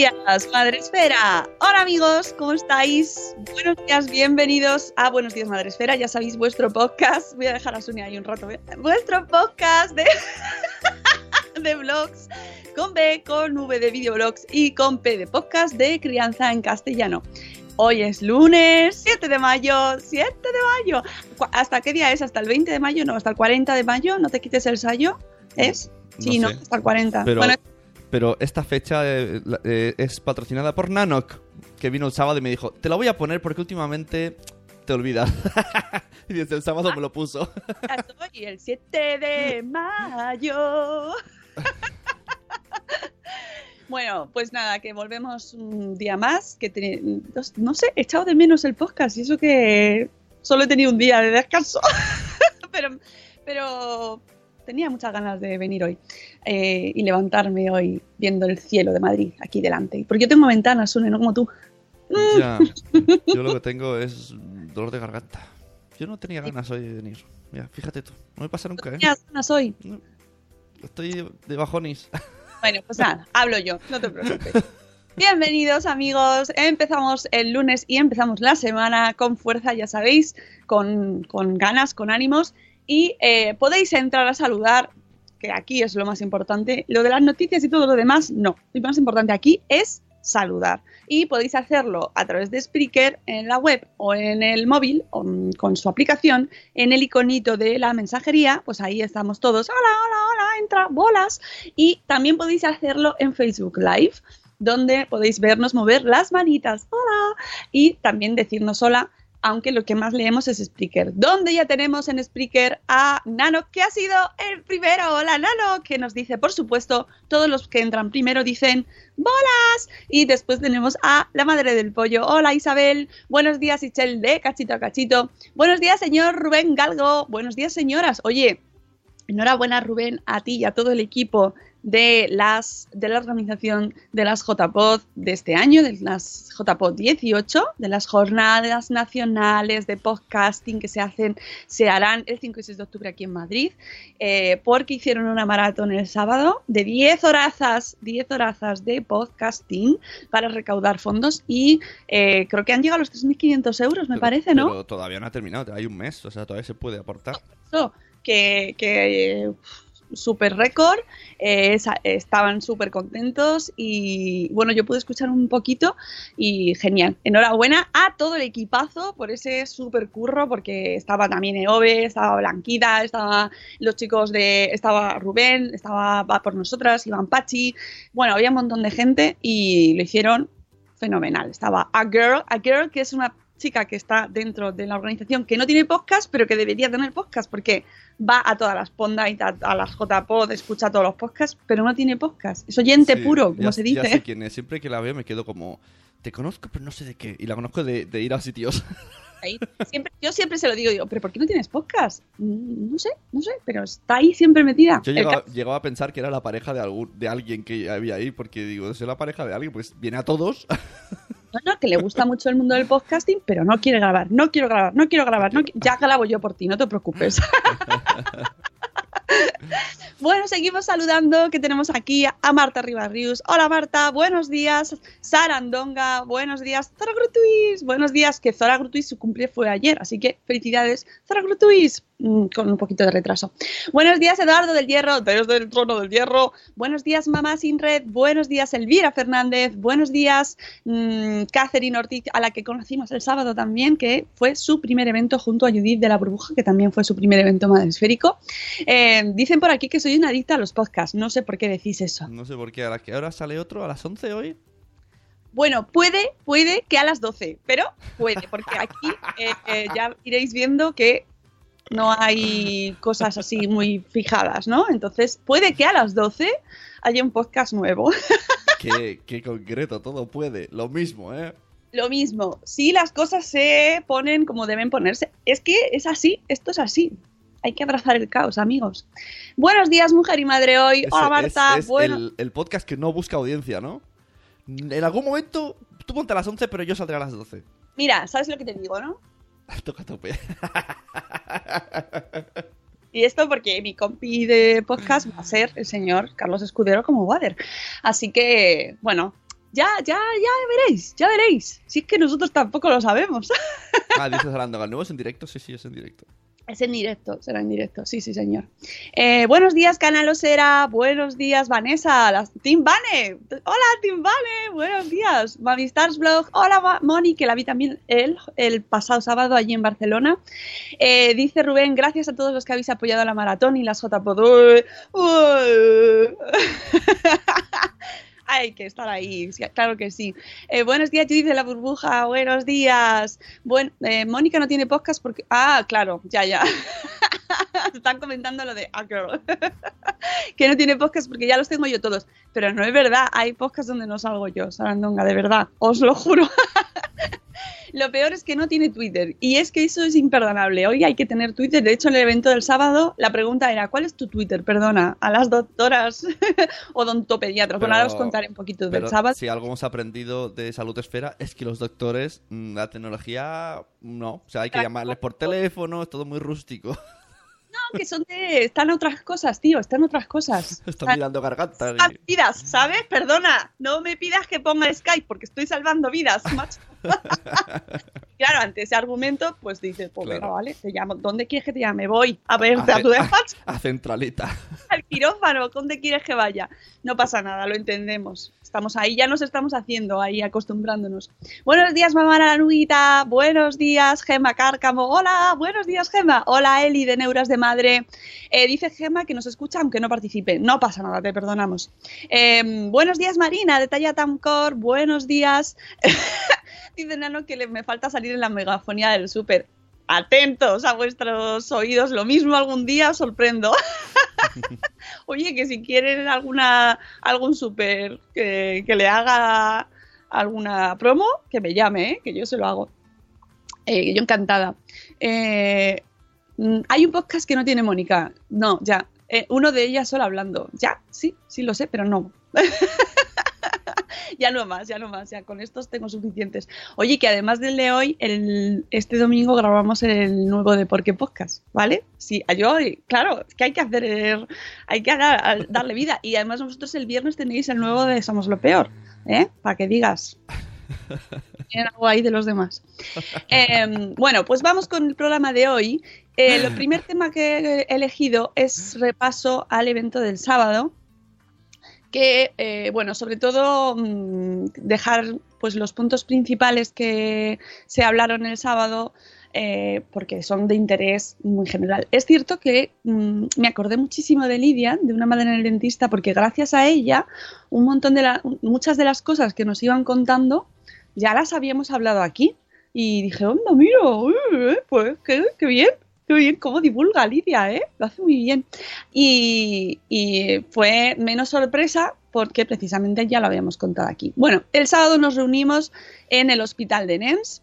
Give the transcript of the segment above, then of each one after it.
días, Madre Esfera. Hola amigos, ¿cómo estáis? Buenos días, bienvenidos a Buenos días, Madre Esfera. Ya sabéis, vuestro podcast. Voy a dejar a Sonia ahí un rato. ¿eh? Vuestro podcast de, de vlogs con B, con V de videoblogs y con P de podcast de crianza en castellano. Hoy es lunes 7 de mayo, 7 de mayo. ¿Cu- ¿Hasta qué día es? ¿Hasta el 20 de mayo? No, hasta el 40 de mayo. ¿No te quites el sayo? ¿Es? Sí, no, No hasta el 40. Pero, Bueno, pero esta fecha eh, eh, es patrocinada por Nanok, que vino el sábado y me dijo, te la voy a poner porque últimamente te olvidas. y desde el sábado me lo puso. Hoy el 7 de mayo. Bueno, pues nada, que volvemos un día más. Que no sé, he echado de menos el podcast y eso que solo he tenido un día de descanso. pero, pero tenía muchas ganas de venir hoy eh, y levantarme hoy viendo el cielo de Madrid aquí delante. Porque yo tengo ventanas, Sune, no como tú. ya, yo lo que tengo es dolor de garganta. Yo no tenía ganas hoy de venir. Mira, fíjate tú, no me pasa nunca, ¿eh? Tenías ganas hoy. Estoy de bajonis. Bueno, pues nada, hablo yo, no te preocupes. Bienvenidos amigos, empezamos el lunes y empezamos la semana con fuerza, ya sabéis, con, con ganas, con ánimos y eh, podéis entrar a saludar, que aquí es lo más importante, lo de las noticias y todo lo demás, no, lo más importante aquí es saludar. Y podéis hacerlo a través de Spreaker en la web o en el móvil o, con su aplicación en el iconito de la mensajería, pues ahí estamos todos, hola, hola, hola, entra, bolas. Y también podéis hacerlo en Facebook Live, donde podéis vernos mover las manitas. Hola. Y también decirnos hola, aunque lo que más leemos es Spreaker. Donde ya tenemos en Spreaker a Nano, que ha sido el primero. Hola, Nano, que nos dice, por supuesto, todos los que entran primero dicen bolas. Y después tenemos a la madre del pollo. Hola, Isabel. Buenos días, Ichel de Cachito a Cachito. Buenos días, señor Rubén Galgo. Buenos días, señoras. Oye, Enhorabuena, Rubén, a ti y a todo el equipo de, las, de la organización de las JPod de este año, de las JPod 18, de las jornadas nacionales de podcasting que se hacen, se harán el 5 y 6 de octubre aquí en Madrid, eh, porque hicieron una maratón el sábado de 10 horazas, 10 horazas de podcasting para recaudar fondos y eh, creo que han llegado a los 3.500 euros, me Pero- parece, ¿no? Pero todavía no ha terminado, hay un mes, o sea, todavía se puede aportar. eso, que, que eh, super récord, eh, estaban súper contentos y bueno, yo pude escuchar un poquito y genial. Enhorabuena a todo el equipazo por ese super curro, porque estaba también Eove, estaba Blanquita, estaba los chicos de, estaba Rubén, estaba Va por nosotras, Iván Pachi, bueno, había un montón de gente y lo hicieron fenomenal. Estaba A Girl, A Girl, que es una chica que está dentro de la organización que no tiene podcast, pero que debería tener podcast, porque va a todas las Ponda y a, a las JPod, escucha todos los podcasts, pero no tiene podcast. Es oyente Sí, puro, como ya- se Ya sé dice. quién es. Siempre que la veo me quedo como... Te conozco, pero no sé de qué. Y la conozco de, de ir a sitios. Ahí. Siempre, yo siempre se lo digo, digo, ¿pero por qué no tienes podcast? Mm, No sé, no sé, pero está ahí siempre metida. Yo llegaba, a pensar que era la pareja de algún, de alguien que había ahí, porque digo, es la pareja de alguien, pues viene a todos. No, que le gusta mucho el mundo del podcasting, pero no quiere grabar, no quiero grabar, no quiero grabar, no qui- ya grabo yo por ti, no te preocupes. bueno, seguimos saludando que tenemos aquí a Marta Ribarrius. Hola Marta, buenos días. Sara Andonga, buenos días. Zora Grutuis, buenos días. Que Zora Grutuis su cumple fue ayer, así que felicidades, Zora Grutuis. Mm, Con un poquito de retraso. Buenos días, Eduardo del Hierro, desde el trono del Hierro. Buenos días, Mamá Sin Red. Buenos días, Elvira Fernández. Buenos días, mm, Catherine Ortiz, a la que conocimos el sábado también, que fue su primer evento junto a Judith de la Burbuja, que también fue su primer evento madresférico. Eh, dicen por aquí que soy una adicta a los podcasts. No sé por qué decís eso. No sé por qué. ¿A la que ahora sale otro? ¿A las 11 hoy? Bueno, puede, puede que a las 12, pero puede, porque aquí eh, eh, ya iréis viendo que no hay cosas así muy fijadas, ¿no? Entonces, puede que a las 12 haya un podcast nuevo. qué, qué concreto, todo puede. Lo mismo, ¿eh? Lo mismo, si las cosas se ponen como deben ponerse, es que es así, esto es así. Hay que abrazar el caos, amigos. Buenos días, mujer y madre hoy. Es- Hola, Marta. Es, es bueno, el, el podcast que no busca audiencia, ¿no? En algún momento, tú ponte a las 11, pero yo saldré a las 12. mira, ¿sabes lo que te digo, no? Toca tope. Y esto porque mi compi de podcast va a ser el señor Carlos Escudero como Wader. Así que, bueno, ya, ya, ya veréis, ya veréis. Si es que nosotros tampoco lo sabemos. Ah, dices hablando, ¿el nuevo es en directo? Sí, sí, es en directo. Es en directo, será en directo, sí, sí, señor. Eh, buenos días, Canalosera. Buenos días, Vanessa. Las... Team Vane. Hola, Team Vane. Buenos días. Mami Stars Blog. Hola, Moni, que la vi también el, el pasado sábado allí en Barcelona. Eh, dice Rubén, gracias a todos los que habéis apoyado la maratón y las JPod. Hay que estar ahí, claro que sí. Eh, buenos días, Judith de la burbuja. Buenos días. Eh, Mónica no tiene podcast porque. Ah, claro, ya, ya. Están comentando lo de. Ah, claro. que no tiene podcast porque ya los tengo yo todos. Pero no es verdad, hay podcasts donde no salgo yo, Sarandonga, de verdad, os lo juro. Lo peor es que no tiene Twitter. Y es que eso es imperdonable. Hoy hay que tener Twitter. De hecho, en el evento del sábado, la pregunta era: ¿cuál es tu Twitter? Perdona, a las doctoras odontopediatras. Bueno, ahora os Pero- contaré un poquito Pero del sábado. si algo hemos aprendido de Salud Esfera es que los doctores, mm, la tecnología, no. O sea, hay que llamarles por teléfono, es todo muy rústico. No, que son de. Están otras cosas, tío, están otras cosas. Están mirando gargantas. y- Salvan vidas, ¿sabes? Perdona, no me pidas que ponga Skype porque estoy salvando vidas, macho. claro, ante ese argumento, pues dices, pues venga, Claro. vale, te llamo. ¿Dónde quieres que te llame? Voy a verte a tu despacho, A centralita. al quirófano, ¿dónde quieres que vaya? No pasa nada, lo entendemos. Estamos ahí, ya nos estamos haciendo, ahí acostumbrándonos. Buenos días, mamá Naranujita. Buenos días, Gema Cárcamo. Hola, buenos días, Gema. Hola, Eli de Neuras de Madre. Eh, dice Gema que nos escucha aunque no participe. No pasa nada, te perdonamos. Eh, buenos días, Marina, de Talla Tamcor. Buenos días. dice Nano que le, me falta salir en la megafonía del súper. Atentos a vuestros oídos, lo mismo algún día os sorprendo. Oye, que si quieren alguna algún súper que, que le haga alguna promo, que me llame, ¿eh? que yo se lo hago. Eh, yo encantada. Eh, mm, hay un podcast que no tiene Mónica. No, ya. Eh, uno de ellas solo hablando. Ya, sí, sí lo sé, pero no. ya no más, ya no más, ya con estos tengo suficientes. Oye, que además del de hoy, el, este domingo grabamos el nuevo de Por qué Podcast, ¿vale? Sí, yo, claro, es que hay que hacer, hay que dar- darle vida. Y además vosotros el viernes tenéis el nuevo de Somos lo Peor, ¿eh? Para que digas. Tienen algo ahí de los demás. Eh, bueno, pues vamos con el programa de hoy. Eh, el primer tema que he elegido es repaso al evento del sábado, que, eh, bueno, sobre todo mm, dejar pues los puntos principales que se hablaron el sábado, eh, porque son de interés muy general. Es cierto que mm, me acordé muchísimo de Lidia, de una madre en el dentista, porque gracias a ella, un montón de la- muchas de las cosas que nos iban contando ya las habíamos hablado aquí. Y dije, onda, mira, eh, pues qué, qué bien, qué bien, cómo divulga Lidia, ¿eh? Lo hace muy bien. Y, y fue menos sorpresa porque precisamente ya lo habíamos contado aquí. Bueno, el sábado nos reunimos en el hospital de Nens,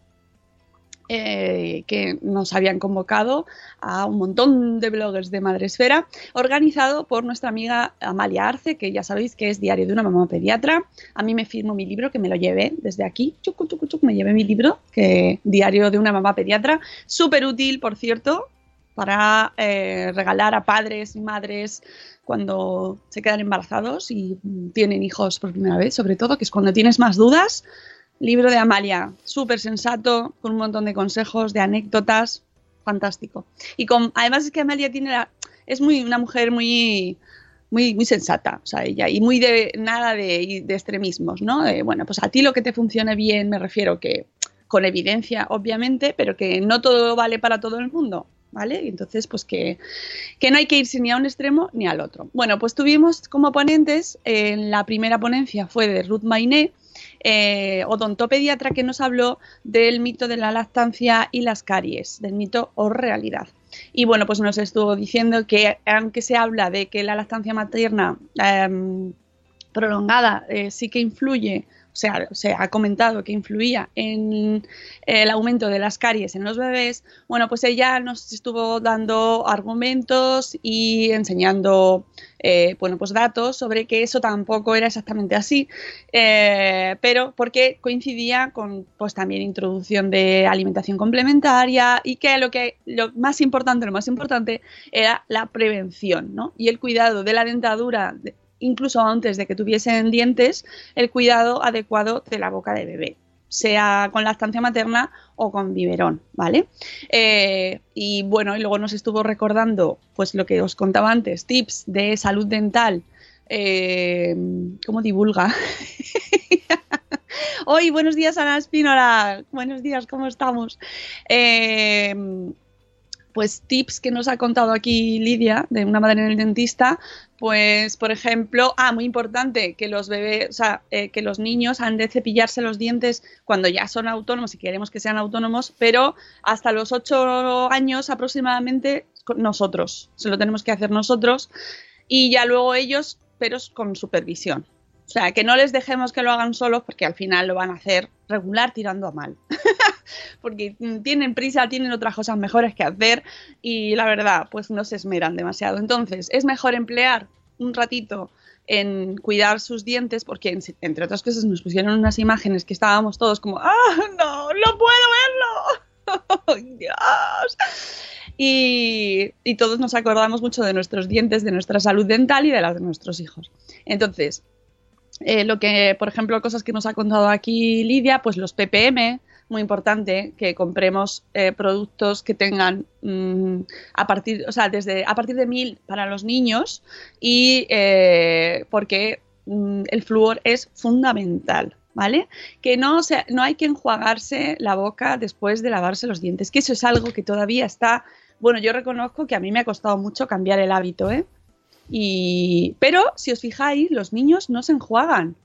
eh, que nos habían convocado a un montón de bloggers de Madresfera, organizado por nuestra amiga Amalia Arce, que ya sabéis que es Diario de una mamá pediatra. A mí me firmo mi libro, que me lo llevé desde aquí, chucu, me llevé mi libro, que Diario de una mamá pediatra, súper útil, por cierto, para eh, regalar a padres y madres cuando se quedan embarazados y tienen hijos por primera vez, sobre todo, que es cuando tienes más dudas Libro de Amalia, súper sensato, con un montón de consejos, de anécdotas, fantástico. Y además es que Amalia tiene la, es muy una mujer muy muy, muy sensata, o sea, ella, y muy de nada de, extremismos, ¿no? Bueno, pues a ti lo que te funcione bien, me refiero que con evidencia, obviamente, pero que no todo vale para todo el mundo. ¿Vale? Y entonces, pues que, que, no hay que irse ni a un extremo ni al otro. Bueno, pues tuvimos como ponentes, en la primera ponencia fue de Ruth Mainé, eh, odontopediatra que nos habló del mito de la lactancia y las caries, del mito o realidad. Y bueno, pues nos estuvo diciendo que aunque se habla de que la lactancia materna eh, prolongada eh, sí que influye sea, se ha comentado que influía en el aumento de las caries en los bebés, bueno, pues ella nos estuvo dando argumentos y enseñando, eh, bueno, pues datos sobre que eso tampoco era exactamente así, eh, pero porque coincidía con, pues también introducción de alimentación complementaria y que lo que lo más importante, lo más importante era la prevención, ¿no? Y el cuidado de la dentadura incluso antes de que tuviesen dientes, el cuidado adecuado de la boca de bebé sea con lactancia materna o con biberón, ¿vale? Eh, y bueno, y luego nos estuvo recordando, pues lo que os contaba antes, tips de salud dental, eh, ¿cómo divulga? Hoy, buenos días, Ana Espínola, buenos días, ¿cómo estamos? Eh, pues tips que nos ha contado aquí Lidia, de una madre en el dentista, pues por ejemplo, ah, muy importante, que los bebés, o sea, eh, que los niños han de cepillarse los dientes cuando ya son autónomos y queremos que sean autónomos, pero hasta los ocho años aproximadamente nosotros, se lo tenemos que hacer nosotros y ya luego ellos, pero con supervisión. O sea, que no les dejemos que lo hagan solos porque al final lo van a hacer regular tirando a mal. porque tienen prisa, tienen otras cosas mejores que hacer y la verdad, pues no se esmeran demasiado. Entonces, es mejor emplear un ratito en cuidar sus dientes porque, entre otras cosas, nos pusieron unas imágenes que estábamos todos como, ¡ah, no, no puedo verlo! ¡Dios! Y, todos nos acordamos mucho de nuestros dientes, de nuestra salud dental y de la de nuestros hijos. Entonces, eh, lo que, por ejemplo, cosas que nos ha contado aquí Lidia, pues los ppm, muy importante que compremos eh, productos que tengan mmm, a partir, o sea, desde a partir de mil para los niños y eh, porque mmm, el flúor es fundamental. ¿Vale? Que no, se, no hay que enjuagarse la boca después de lavarse los dientes, que eso es algo que todavía está, bueno, yo reconozco que a mí me ha costado mucho cambiar el hábito, ¿eh? Y, pero si os fijáis, los niños no se enjuagan.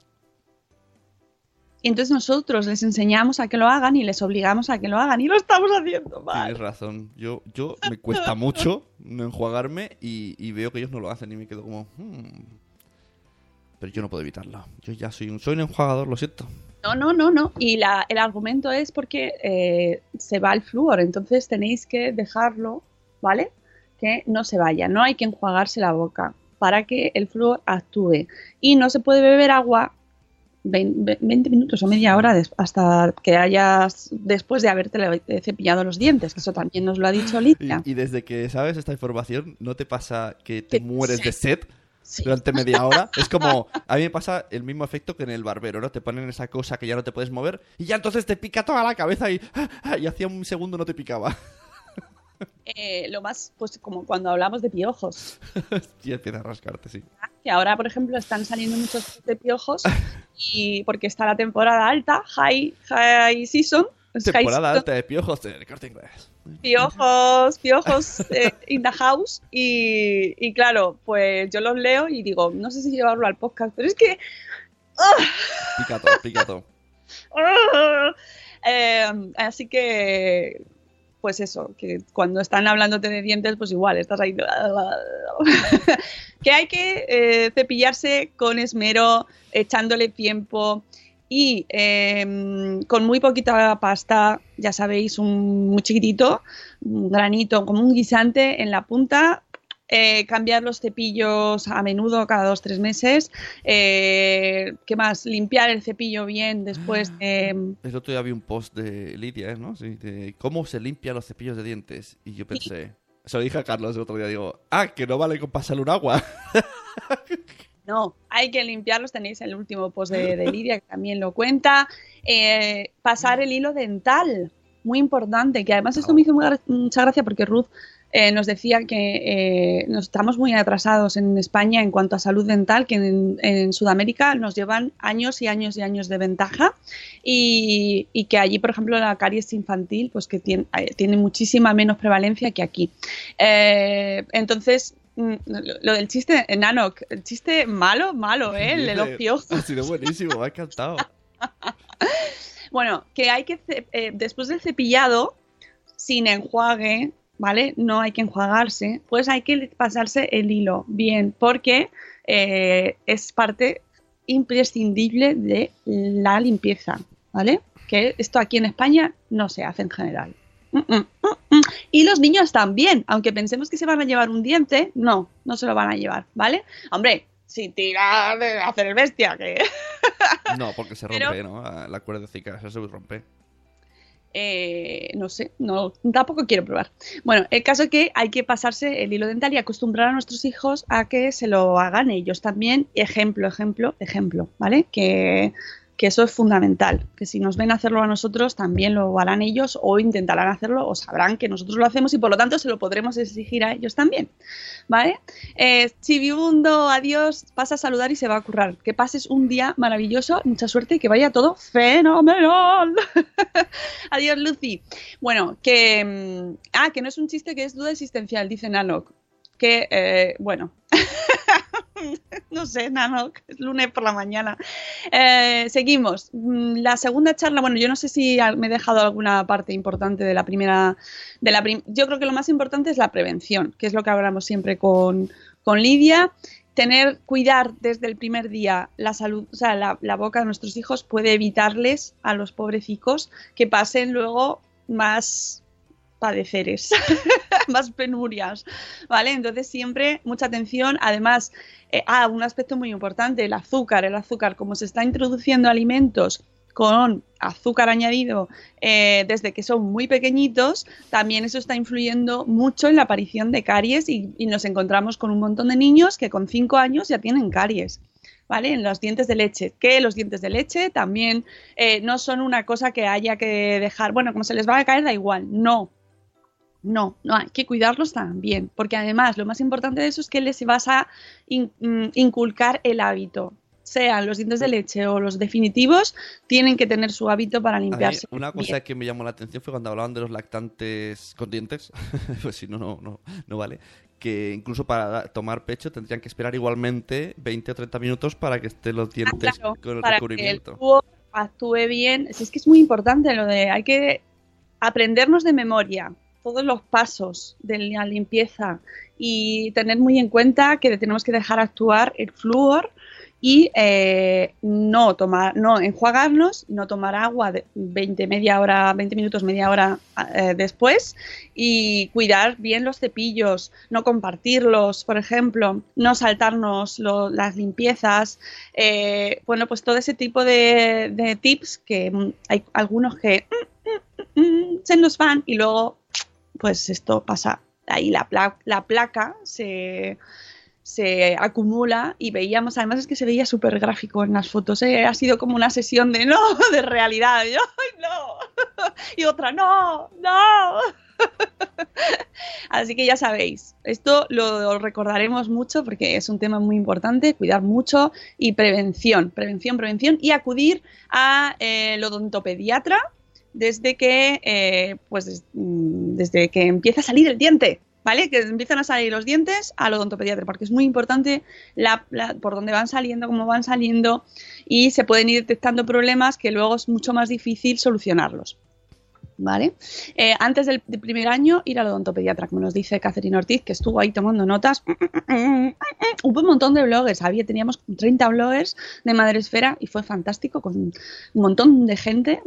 Y entonces nosotros les enseñamos a que lo hagan y les obligamos a que lo hagan y lo estamos haciendo mal. Tienes razón. Yo, yo me cuesta mucho no enjuagarme y, y, veo que ellos no lo hacen y me quedo como... Hmm. Pero yo no puedo evitarlo. Yo ya soy un, soy un enjuagador, lo siento. No, no, no, no. Y la, el argumento es porque eh, se va el flúor, entonces tenéis que dejarlo, ¿vale? Que no se vaya. No hay que enjuagarse la boca para que el flúor actúe. Y no se puede beber agua 20 minutos o media hora hasta que hayas, después de haberte cepillado los dientes, que eso también nos lo ha dicho Lidia. Y, y desde que sabes esta información, ¿no te pasa que te mueres de sed? Sí. durante media hora. Es como, a mí me pasa el mismo efecto que en el barbero, ¿no? Te ponen esa cosa que ya no te puedes mover y ya entonces te pica toda la cabeza y, y hacía un segundo no te picaba. Eh, lo más, pues como cuando hablamos de piojos. y empieza a rascarte, sí. Que ahora, por ejemplo, están saliendo muchos de piojos y porque está la temporada alta, high, high season. Temporada high alta de piojos en el corte inglés. Piojos, piojos eh, in the house. Y, y, claro, pues yo los leo y digo, no sé si llevarlo al podcast, pero es que. Pica todo, pica todo. ¡uh! Eh, así que, pues eso, que cuando están hablándote de dientes, pues igual, estás ahí... que hay que eh, cepillarse con esmero, echándole tiempo y em, con muy poquita pasta, ya sabéis, un muy chiquitito, un granito, como un guisante en la punta, eh, cambiar los cepillos a menudo, cada dos tres meses. Eh, ¿Qué más? Limpiar el cepillo bien después de. Ah, el otro día vi un post de Lidia, ¿no? Sí, de cómo se limpian los cepillos de dientes. Y yo pensé. Se lo dije a Carlos el otro día. Digo, ah, que no vale con pasarle un agua. No, hay que limpiarlos. Tenéis el último post de, Lidia que también lo cuenta. Eh, pasar el hilo dental, muy importante. Que además esto me hizo mucha gracia porque Ruth eh, nos decía que eh, nos estamos muy atrasados en España en cuanto a salud dental, que en, Sudamérica nos llevan años y años y años de ventaja y, que allí, por ejemplo, la caries infantil, pues que tiene, eh, tiene muchísima menos prevalencia que aquí. entonces, mm, lo del chiste, enano, el chiste malo, malo, ¿eh? El elogio. Ha sido buenísimo, me ha encantado. bueno, que hay que, después del cepillado, sin enjuague, ¿vale? No hay que enjuagarse, pues hay que pasarse el hilo bien, porque eh, es parte imprescindible de la limpieza, ¿vale? Que esto aquí en España no se hace en general. Mm, mm, mm, y los niños también, aunque pensemos que se van a llevar un diente, no, no se lo van a llevar, ¿vale? Hombre, sin tirar de hacer el bestia, que... no, porque se rompe, ¿no? La cuerda de eso se rompe. Eh, no sé, no, tampoco quiero probar. Bueno, el caso es que hay que pasarse el hilo dental y acostumbrar a nuestros hijos a que se lo hagan ellos también. Ejemplo, ejemplo, ejemplo, ¿vale? Que que eso es fundamental, que si nos ven hacerlo a nosotros, también lo harán ellos o intentarán hacerlo o sabrán que nosotros lo hacemos y por lo tanto se lo podremos exigir a ellos también. ¿Vale? Eh, Chivibundo, adiós, pasa a saludar y se va a currar. Que pases un día maravilloso, mucha suerte y que vaya todo fenomenal. adiós, Lucy. Bueno, que... Mm, ah, que no es un chiste, que es duda existencial, dice Nanok. Que, eh, bueno. no sé, Nano, es lunes por la mañana. Eh, seguimos. Mm, la segunda charla, bueno, yo no sé si me he dejado alguna parte importante de la primera. De la yo creo que lo más importante es la prevención, que es lo que hablamos siempre con, Lidia. Tener, cuidar desde el primer día la salud, o sea, la, la boca de nuestros hijos puede evitarles a los pobrecicos que pasen luego más padeceres, más penurias, ¿vale? Entonces siempre mucha atención. Además, eh, ah, un aspecto muy importante, el azúcar. El azúcar, como se está introduciendo alimentos con azúcar añadido eh, desde que son muy pequeñitos, también eso está influyendo mucho en la aparición de caries y, nos encontramos con un montón de niños que con 5 años ya tienen caries. ¿Vale? En los dientes de leche, que los dientes de leche también eh, no son una cosa que haya que dejar, bueno, como se les va a caer, da igual, no, no, no, hay que cuidarlos también, porque además lo más importante de eso es que les vas a mm, inculcar el hábito. Sean los dientes de leche o los definitivos, tienen que tener su hábito para limpiarse. una cosa que me llamó la atención fue cuando hablaban de los lactantes con dientes, pues si no, no, no, no vale, que incluso para tomar pecho tendrían que esperar igualmente 20 o 30 minutos para que estén los dientes ah, con el para recubrimiento. Que el actúe bien. Es que es muy importante lo de hay que aprendernos de memoria todos los pasos de la limpieza y tener muy en cuenta que tenemos que dejar actuar el flúor y eh, no tomar, no enjuagarnos, no tomar agua de 20, media hora, 20 minutos, media hora eh, después y cuidar bien los cepillos, no compartirlos, por ejemplo, no saltarnos las limpiezas, eh, bueno, pues todo ese tipo de, de, tips que hay algunos que mm, mm, mm, se nos van y luego pues esto pasa. Ahí la, la placa se, se acumula y veíamos, además es que se veía súper gráfico en las fotos, ¿eh? ha sido como una sesión de no, de realidad, y no, y otra, no, no. Así que ya sabéis, esto lo recordaremos mucho porque es un tema muy importante, cuidar mucho y prevención, prevención, prevención y acudir a eh, el odontopediatra desde que, eh, pues, mm, desde que empieza a salir el diente, ¿vale? Que empiezan a salir los dientes al odontopediatra, porque es muy importante la, por dónde van saliendo, cómo van saliendo, y se pueden ir detectando problemas que luego es mucho más difícil solucionarlos. ¿Vale? Eh, antes del, primer año, ir al odontopediatra, como nos dice Catherine Ortiz, que estuvo ahí tomando notas. Hubo un montón de bloggers, había, teníamos 30 bloggers de Madresfera y fue fantástico, con un montón de gente.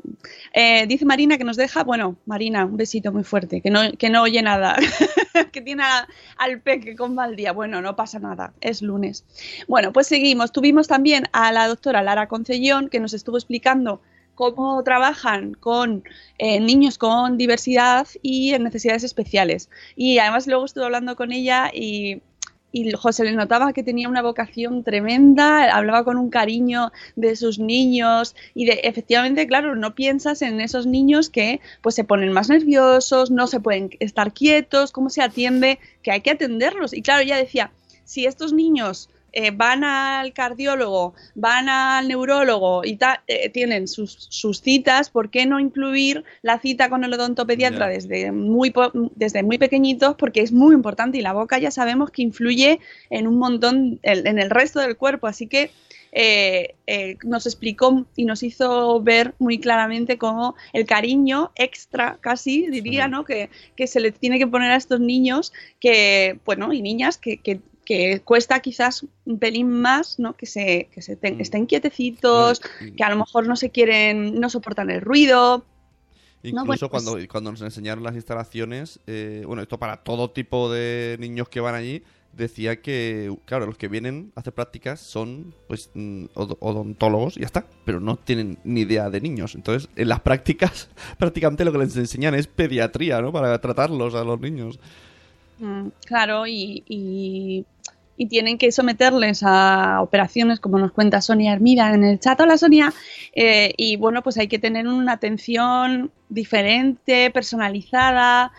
Eh, dice Marina que nos deja, bueno, Marina, un besito muy fuerte, que no, que no oye nada, que tiene al peque con mal día. Bueno, no pasa nada, es lunes. Bueno, pues seguimos. Tuvimos también a la doctora Lara Concellón, que nos estuvo explicando cómo trabajan con eh, niños con diversidad y en necesidades especiales. Y además luego estuve hablando con ella y, José le notaba que tenía una vocación tremenda, hablaba con un cariño de sus niños y de efectivamente, claro, no piensas en esos niños que pues se ponen más nerviosos, no se pueden estar quietos, cómo se atiende, que hay que atenderlos. Y claro, ella decía, si estos niños eh, van al cardiólogo, van al neurólogo y eh, tienen sus, citas, ¿por qué no incluir la cita con el odontopediatra desde, muy desde muy pequeñitos? Porque es muy importante y la boca ya sabemos que influye en un montón, en, el resto del cuerpo. Así que eh, nos explicó y nos hizo ver muy claramente cómo el cariño extra, casi diría, ¿no? Que, que, se le tiene que poner a estos niños que, bueno, y niñas que, que, que cuesta quizás un pelín más, ¿no? Que se, que se mm. estén quietecitos, que a lo mejor no se quieren, no soportan el ruido. Incluso cuando, pues cuando nos enseñaron las instalaciones, eh, bueno, esto para todo tipo de niños que van allí, decía que, claro, los que vienen a hacer prácticas son pues mm, odontólogos y ya está, pero no tienen ni idea de niños. Entonces, en las prácticas, prácticamente lo que les enseñan es pediatría, ¿no? Para tratarlos a los niños. Mm, claro, y, y, tienen que someterles a operaciones, como nos cuenta Sonia Hermida en el chat. Hola Sonia. Eh, y bueno, pues hay que tener una atención diferente, personalizada.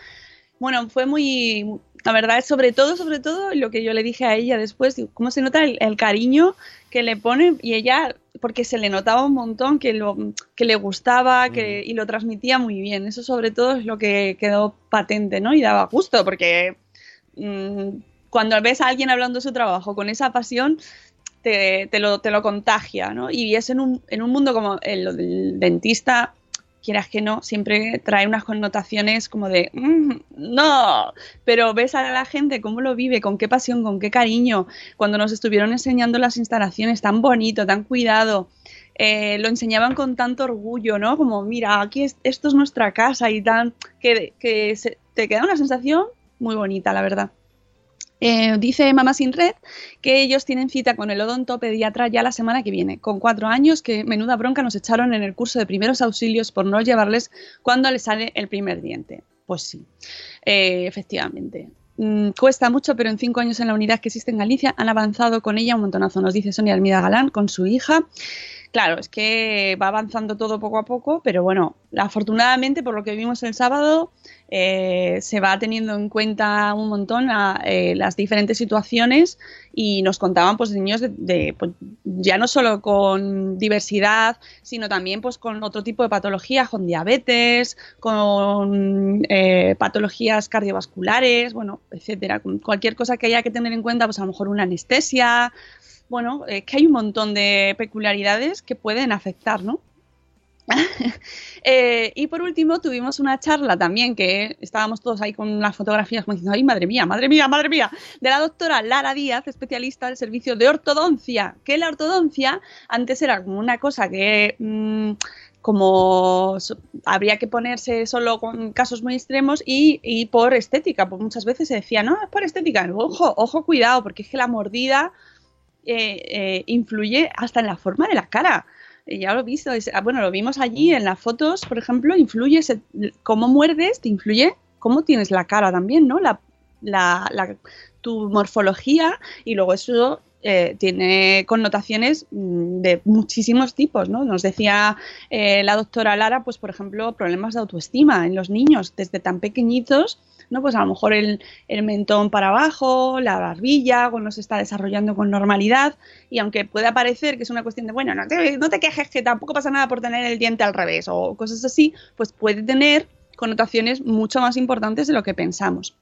Bueno, fue muy, la verdad es sobre todo, sobre todo lo que yo le dije a ella después, cómo se nota el, cariño que le pone y ella, porque se le notaba un montón que, lo, que le gustaba que, y lo transmitía muy bien. Eso sobre todo es lo que quedó patente, ¿no? Y daba gusto, porque Mm, cuando ves a alguien hablando de su trabajo con esa pasión, te, lo, te lo, contagia, ¿no? Y es en un, en un mundo como el, dentista, quieras que no, siempre trae unas connotaciones como de, mm, no, pero ves a la gente cómo lo vive, con qué pasión, con qué cariño, cuando nos estuvieron enseñando las instalaciones tan bonito, tan cuidado. Eh, lo enseñaban con tanto orgullo, ¿no? Como, mira, aquí esto es nuestra casa y tan. que, que te queda una sensación muy bonita, la verdad. Eh, dice Mamá Sin Red que ellos tienen cita con el odontopediatra ya la semana que viene, con cuatro años, que menuda bronca nos echaron en el curso de primeros auxilios por no llevarles cuando les sale el primer diente. Pues sí, eh, efectivamente. Mm, cuesta mucho, pero en cinco años en la unidad que existe en Galicia han avanzado con ella un montonazo, nos dice Sonia Almida Galán, con su hija. Claro, es que va avanzando todo poco a poco, pero bueno, afortunadamente por lo que vimos el sábado, eh, se va teniendo en cuenta un montón eh, las diferentes situaciones y nos contaban pues niños de, pues, ya no solo con diversidad, sino también pues con otro tipo de patologías, con diabetes, con eh, patologías cardiovasculares, bueno, etcétera, cualquier cosa que haya que tener en cuenta, pues a lo mejor una anestesia, bueno, es que hay un montón de peculiaridades que pueden afectar, ¿no? Eh, y por último tuvimos una charla también que estábamos todos ahí con las fotografías como diciendo, ay madre mía, madre mía, madre mía, de la doctora Lara Díaz, especialista del servicio de ortodoncia, que la ortodoncia antes era como una cosa que mm, como habría que ponerse solo con casos muy extremos y, por estética, pues muchas veces se decía, no, es por estética, ojo, ojo, cuidado, porque es que la mordida eh, eh, influye hasta en la forma de la cara. Ya lo he visto, ah, bueno, lo vimos allí en las fotos, por ejemplo, influye cómo muerdes, te influye cómo tienes la cara también, ¿no? La, la, tu morfología y luego eso eh, tiene connotaciones mm, de muchísimos tipos, ¿no? Nos decía la doctora Lara, pues por ejemplo, problemas de autoestima en los niños desde tan pequeñitos ¿no? Pues a lo mejor el, mentón para abajo, la barbilla, cuando se está desarrollando con normalidad, y aunque pueda parecer que es una cuestión de, bueno, no te, no te quejes que tampoco pasa nada por tener el diente al revés o cosas así, pues puede tener connotaciones mucho más importantes de lo que pensamos.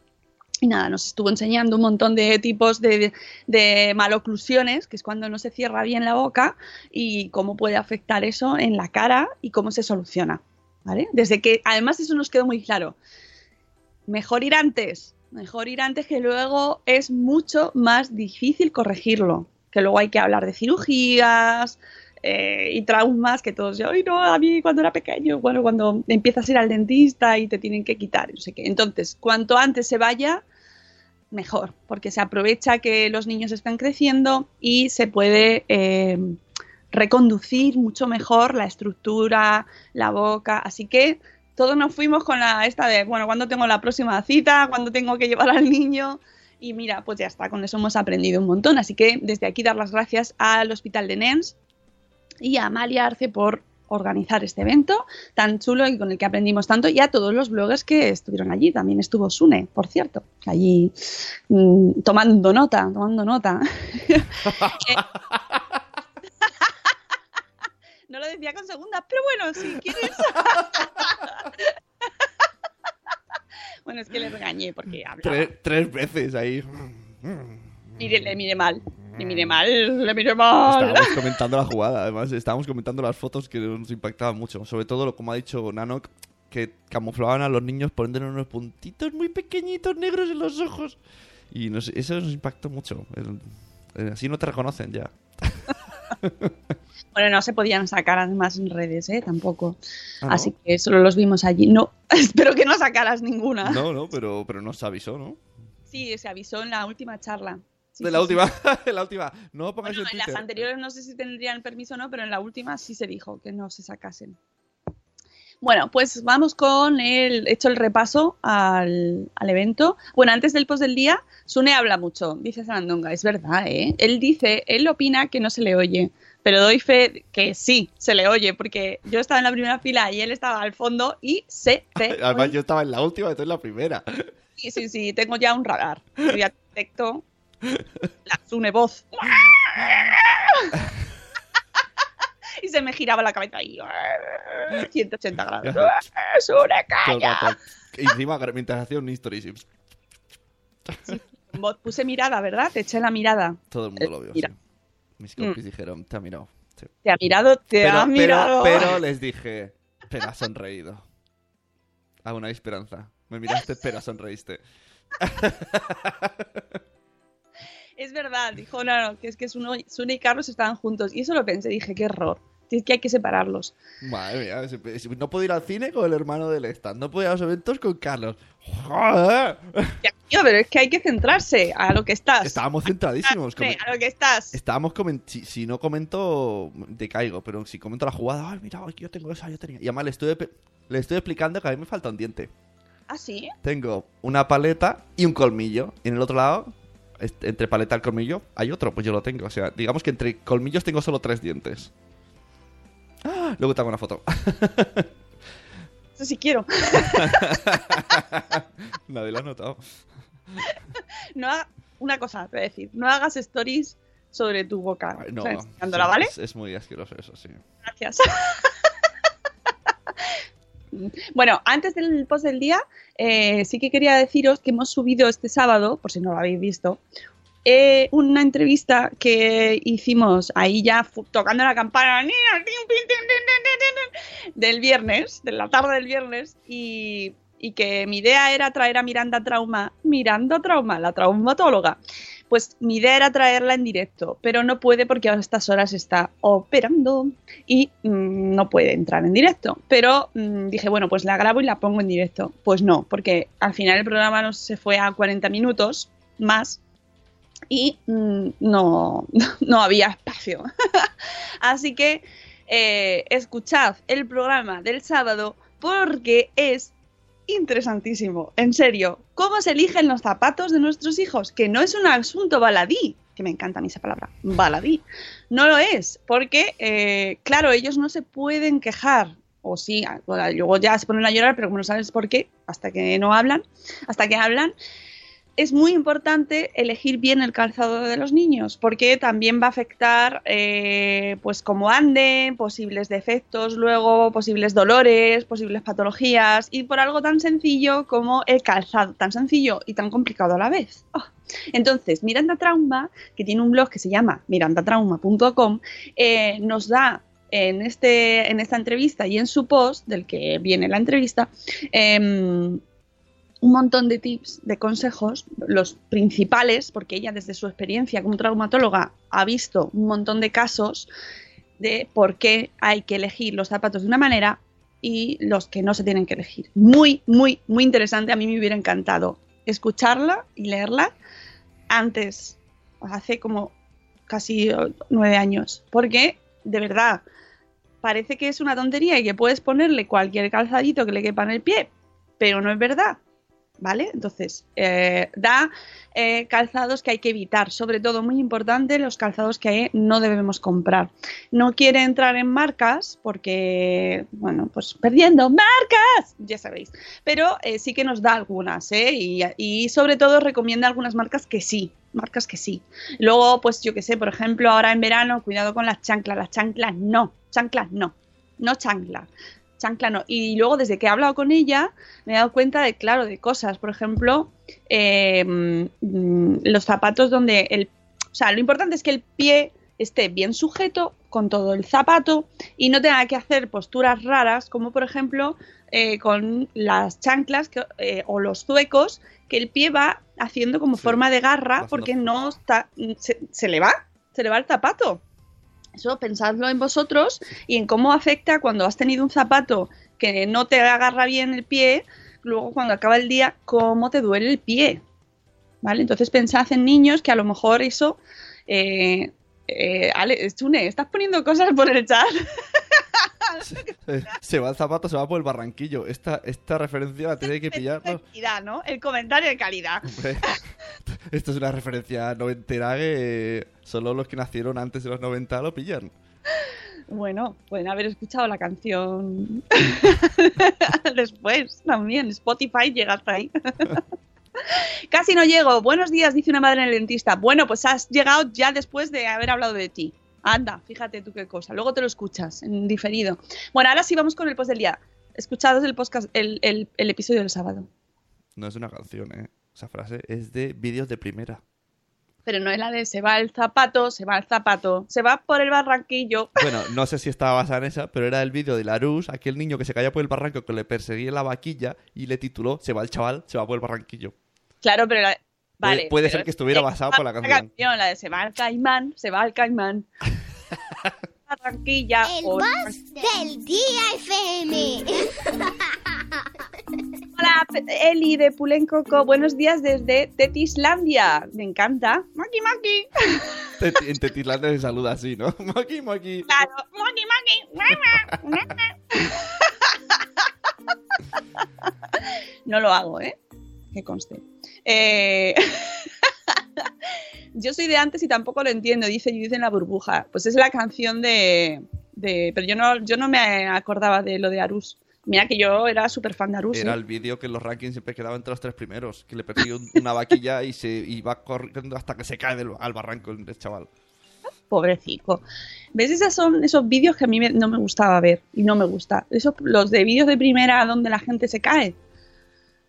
Y nada, nos estuvo enseñando un montón de tipos de, de, maloclusiones, que es cuando no se cierra bien la boca, y cómo puede afectar eso en la cara y cómo se soluciona. ¿Vale? Desde que, además, eso nos quedó muy claro. Mejor ir antes, mejor ir antes que luego es mucho más difícil corregirlo. Que luego hay que hablar de cirugías, eh, y traumas que todos, ay no, a mí cuando era pequeño, bueno, cuando empiezas a ir al dentista y te tienen que quitar, no sé qué. Entonces, cuanto antes se vaya, mejor, porque se aprovecha que los niños están creciendo y se puede eh, reconducir mucho mejor la estructura, la boca, así que todos nos fuimos con la esta de, bueno, cuando tengo la próxima cita, cuando tengo que llevar al niño. Y mira, pues ya está, con eso hemos aprendido un montón. Así que desde aquí dar las gracias al Hospital de NENS y a Amalia Arce por organizar este evento tan chulo y con el que aprendimos tanto y a todos los bloggers que estuvieron allí. También estuvo Sune, por cierto, allí mm, tomando nota, tomando nota. lo decía con segunda, pero bueno, si quieres. bueno, es que le regañé porque hablaba. Tres, tres veces ahí. Mire, le mire mal. Le mire mal, le mire mal. Estábamos comentando la jugada, además, estábamos comentando las fotos que nos impactaban mucho. Sobre todo, lo como ha dicho Nanok, que camuflaban a los niños poniéndole unos puntitos muy pequeñitos negros en los ojos. Y eso nos impactó mucho. así no te reconocen ya. Bueno, no se podían sacar además en redes, ¿eh? Tampoco. Ah, Así que solo los vimos allí. No, espero que no sacaras ninguna. No, no, pero, pero no se avisó, ¿no? Sí, se avisó en la última charla de la última, la última. No pongáis en las anteriores no sé si tendrían permiso o no, pero en la última sí se dijo que no se sacasen. Bueno, pues vamos con el hecho el repaso al, evento. Bueno, antes del post del día, Sune habla mucho, dice Sarandonga, es verdad, ¿eh? Él dice, él opina que no se le oye, pero doy fe que sí, se le oye, porque yo estaba en la primera fila y él estaba al fondo y se te Además, yo estaba en la última y tú en la primera. Sí, sí, sí, tengo ya un radar. ya detecto la Sune voz. y se me giraba la cabeza ahí. 180 grados. ¡Sune, calla! Y encima, mientras hacía un history, puse mirada, ¿verdad? Te eché la mirada. Todo el mundo lo vio. Mis compis mm. dijeron, te ha mirado. Te ha mirado, te ha mirado. Pero, les dije, pero has sonreído. Aún hay esperanza. Me miraste, pero sonreíste. es verdad, dijo, no, que es que Sune y Carlos estaban juntos. Y eso lo pensé, dije, qué error. Es que hay que separarlos. Madre mía, no puedo ir al cine con el hermano del stand, no puedo ir a los eventos con Carlos. ¡Joder! Tío, pero es que hay que centrarse a lo que estás. Estábamos centradísimos. A lo que estás. Estábamos si, si, no comento, te caigo, pero si comento la jugada, ay, mira, yo tengo esa, yo tenía. Y además le estoy, le estoy explicando que a mí me falta un diente. ¿Ah, sí? Tengo una paleta y un colmillo. Y en el otro lado entre paleta y colmillo hay otro, pues yo lo tengo. O sea, digamos que entre colmillos tengo solo tres dientes. ¡Ah! Luego te hago una foto. Eso sí quiero. Nadie lo ha notado. No una cosa, te voy a decir. No hagas stories sobre tu boca. No, ¿vale? Es, muy asqueroso eso, sí. Gracias. Bueno, antes del post del día, eh, sí que quería deciros que hemos subido este sábado, por si no lo habéis visto, eh, una entrevista que hicimos ahí ya tocando la campana del viernes, de la tarde del viernes, y, y que mi idea era traer a Miranda Trauma, Miranda Trauma, la traumatóloga, pues mi idea era traerla en directo, pero no puede porque a estas horas está operando y mm, no puede entrar en directo. Pero mm, dije, bueno, pues la grabo y la pongo en directo. Pues no, porque al final el programa no se fue a 40 minutos más y mm, no, no había espacio. Así que eh, escuchad el programa del sábado porque es interesantísimo. En serio, ¿cómo se eligen los zapatos de nuestros hijos? Que no es un asunto baladí, que me encanta a mí esa palabra, baladí. No lo es, porque, eh, claro, ellos no se pueden quejar. O sí, luego ya se ponen a llorar, pero como no sabes por qué, hasta que no hablan, hasta que hablan, es muy importante elegir bien el calzado de los niños, porque también va a afectar, eh, pues, cómo anden, posibles defectos, luego posibles dolores, posibles patologías, y por algo tan sencillo como el calzado, tan sencillo y tan complicado a la vez. Oh. Entonces, Miranda Trauma, que tiene un blog que se llama mirandatrauma.com, eh, nos da en, este, en esta entrevista y en su post, del que viene la entrevista, em, un montón de tips, de consejos, los principales, porque ella desde su experiencia como traumatóloga ha visto un montón de casos de por qué hay que elegir los zapatos de una manera y los que no se tienen que elegir. Muy, muy, muy interesante. A mí me hubiera encantado escucharla y leerla antes, hace como casi nueve años, porque de verdad parece que es una tontería y que puedes ponerle cualquier calzadito que le quepa en el pie, pero no es verdad. ¿Vale? Entonces, eh, da eh, calzados que hay que evitar, sobre todo muy importante los calzados que no debemos comprar. No quiere entrar en marcas porque, bueno, pues perdiendo marcas, ya sabéis, pero eh, sí que nos da algunas, ¿eh? Y, sobre todo recomienda algunas marcas que sí, marcas que sí. Luego, pues yo que sé, por ejemplo, ahora en verano, cuidado con las chanclas, las chanclas no, chanclas no, no chanclas chancla Y luego, desde que he hablado con ella, me he dado cuenta de, claro, de cosas. Por ejemplo, eh, mm, los zapatos donde el. O sea, lo importante es que el pie esté bien sujeto con todo el zapato y no tenga que hacer posturas raras, como por ejemplo eh, con las chanclas eh, o los zuecos, que el pie va haciendo como forma de garra porque no está. Se, se le va, se le va el zapato. Eso pensadlo en vosotros y en cómo afecta cuando has tenido un zapato que no te agarra bien el pie, luego cuando acaba el día, cómo te duele el pie. ¿Vale? Entonces pensad en niños que a lo mejor eso... Eh, eh, Ale, Chune, ¿estás poniendo cosas por el chat? se va el zapato, se va por el barranquillo. Esta, esta referencia la tiene que pillar. ¿no? El comentario de calidad. esto es una referencia noventera que solo los que nacieron antes de los 90 lo pillan. Bueno, pueden haber escuchado la canción después también. Spotify llega hasta ahí. Casi no llego. Buenos días, dice una madre en el dentista. Bueno, pues has llegado ya después de haber hablado de ti. Anda, fíjate tú qué cosa. Luego te lo escuchas en diferido. Bueno, ahora sí vamos con el post del día. Escuchados el, podcast, el, el, episodio del sábado. No es una canción, ¿eh? Esa frase es de vídeos de primera. Pero no es la de se va el zapato, se va el zapato, se va por el barranquillo. Bueno, no sé si estaba basada en esa, pero era el vídeo de Larus, aquel niño que se caía por el barranco que le perseguía la vaquilla y le tituló Se va el chaval, se va por el barranquillo. Claro, pero puede, ser que estuviera basado por la canción. La de Se va el caimán, se va el caimán. Barranquilla. El boss del día FM. Hola, Eli de Pulencoco. Buenos días desde Tetislandia. Me encanta. Maki Maki. en Tetislandia se saluda así, ¿no? Maki Maki. Claro. Maki Maki. no lo hago, ¿eh? Que conste. Eh... yo soy de antes y tampoco lo entiendo, dice Judith en la burbuja. Pues es la canción de... de pero yo no, yo no me acordaba de lo de Arus. Mira que yo era súper fan de Arus. Era ¿eh? el vídeo que en los rankings siempre quedaba entre los tres primeros, que le perdió una vaquilla y se iba corriendo hasta que se cae del, al barranco el chaval. Pobrecito. ¿Ves? Esos son esos vídeos que a mí no me gustaba ver y no me gusta. Esos, los de vídeos de primera donde la gente se cae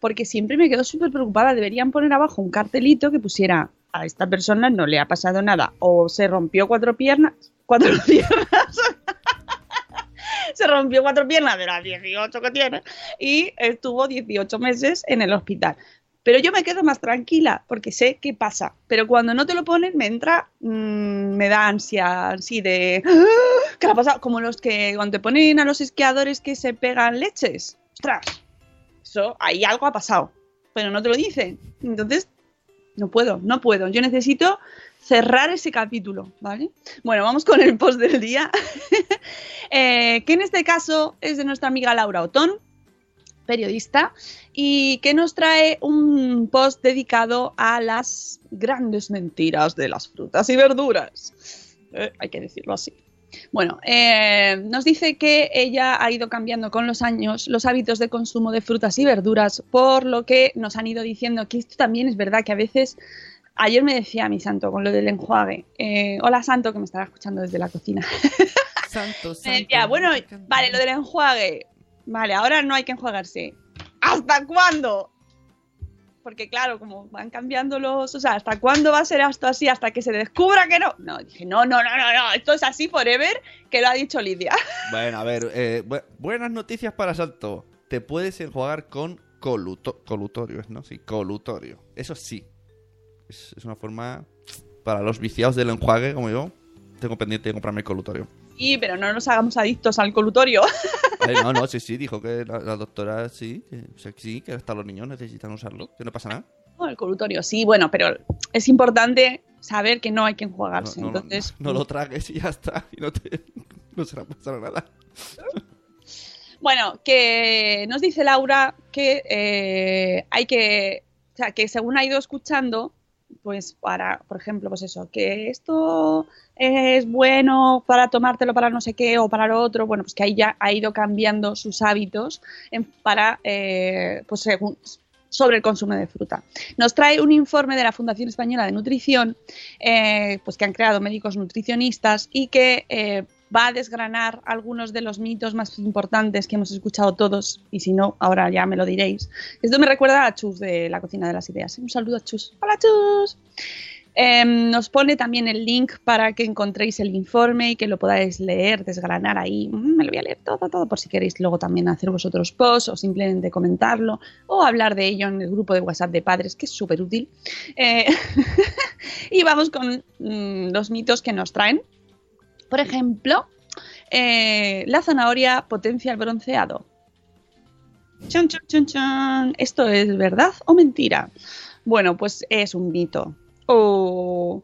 porque siempre me quedo súper preocupada. Deberían poner abajo un cartelito que pusiera a esta persona no le ha pasado nada o se rompió cuatro piernas, cuatro piernas. se rompió cuatro piernas de las 18 que tiene y estuvo 18 meses en el hospital. Pero yo me quedo más tranquila porque sé qué pasa. Pero cuando no te lo ponen, me entra, mm, me da ansia así de. ¡Ah! ¿Qué ha pasado? Como los que cuando te ponen a los esquiadores que se pegan leches. ¡Ostras! Ahí algo ha pasado, pero no te lo dicen. Entonces, no puedo, no puedo. Yo necesito cerrar ese capítulo, ¿vale? Bueno, vamos con el post del día, eh, que en este caso es de nuestra amiga Laura Otón, periodista, y que nos trae un post dedicado a las grandes mentiras de las frutas y verduras. Eh, hay que decirlo así. Bueno, eh, nos dice que ella ha ido cambiando con los años los hábitos de consumo de frutas y verduras, por lo que nos han ido diciendo que esto también es verdad que a veces Ayer me decía mi santo con lo del enjuague. Eh, hola santo, que me estará escuchando desde la cocina. Santo, santo. me decía, bueno, vale, lo del enjuague. Vale, ahora no hay que enjuagarse. ¿Hasta cuándo? Porque claro, como van cambiando los... O sea, ¿hasta cuándo va a ser esto así? ¿Hasta que se descubra que no? No, dije, no, no, no, no, no. Esto es así forever, que lo ha dicho Lidia. Bueno, a ver, eh, bu- buenas noticias para Santo. Te puedes enjuagar con coluto- colutorio, ¿no? Sí, colutorio. Eso sí. Es, es una forma para los viciados del enjuague, como yo. Tengo pendiente de comprarme el colutorio. Sí, pero no nos hagamos adictos al colutorio. Eh, no, no, sí, sí, dijo que la, la doctora sí, que, o sea, que sí, que hasta los niños necesitan usarlo, que no pasa nada. No, el colutorio, sí, bueno, pero es importante saber que no hay que enjuagarse. no, no, Entonces, no lo tragues y ya está, y no te no será pasar nada. Bueno, que nos dice Laura que eh, hay que, o sea, que según ha ido escuchando, pues para, por ejemplo, pues eso, que esto es bueno para tomártelo para no sé qué o para lo otro, bueno, pues que ahí ya ha ido cambiando sus hábitos para, eh, pues según sobre el consumo de fruta. Nos trae un informe de la Fundación Española de Nutrición, eh, pues que han creado médicos nutricionistas y que eh, va a desgranar algunos de los mitos más importantes que hemos escuchado todos, y si no, ahora ya me lo diréis. Esto me recuerda a Chus de la Cocina de las Ideas. Un saludo a Chus. Hola Chus. Em, nos pone también el link para que encontréis el informe y que lo podáis leer, desgranar ahí. Mm, me lo voy a leer todo, todo, por si queréis luego también hacer vosotros posts o simplemente comentarlo o hablar de ello en el grupo de WhatsApp de padres, que es súper útil. Eh, y vamos con mm, los mitos que nos traen. Por ejemplo, eh, la zanahoria potencia el bronceado. Chun, chun, chun. ¿Esto es verdad o mentira? Bueno, pues es un mito. Oh,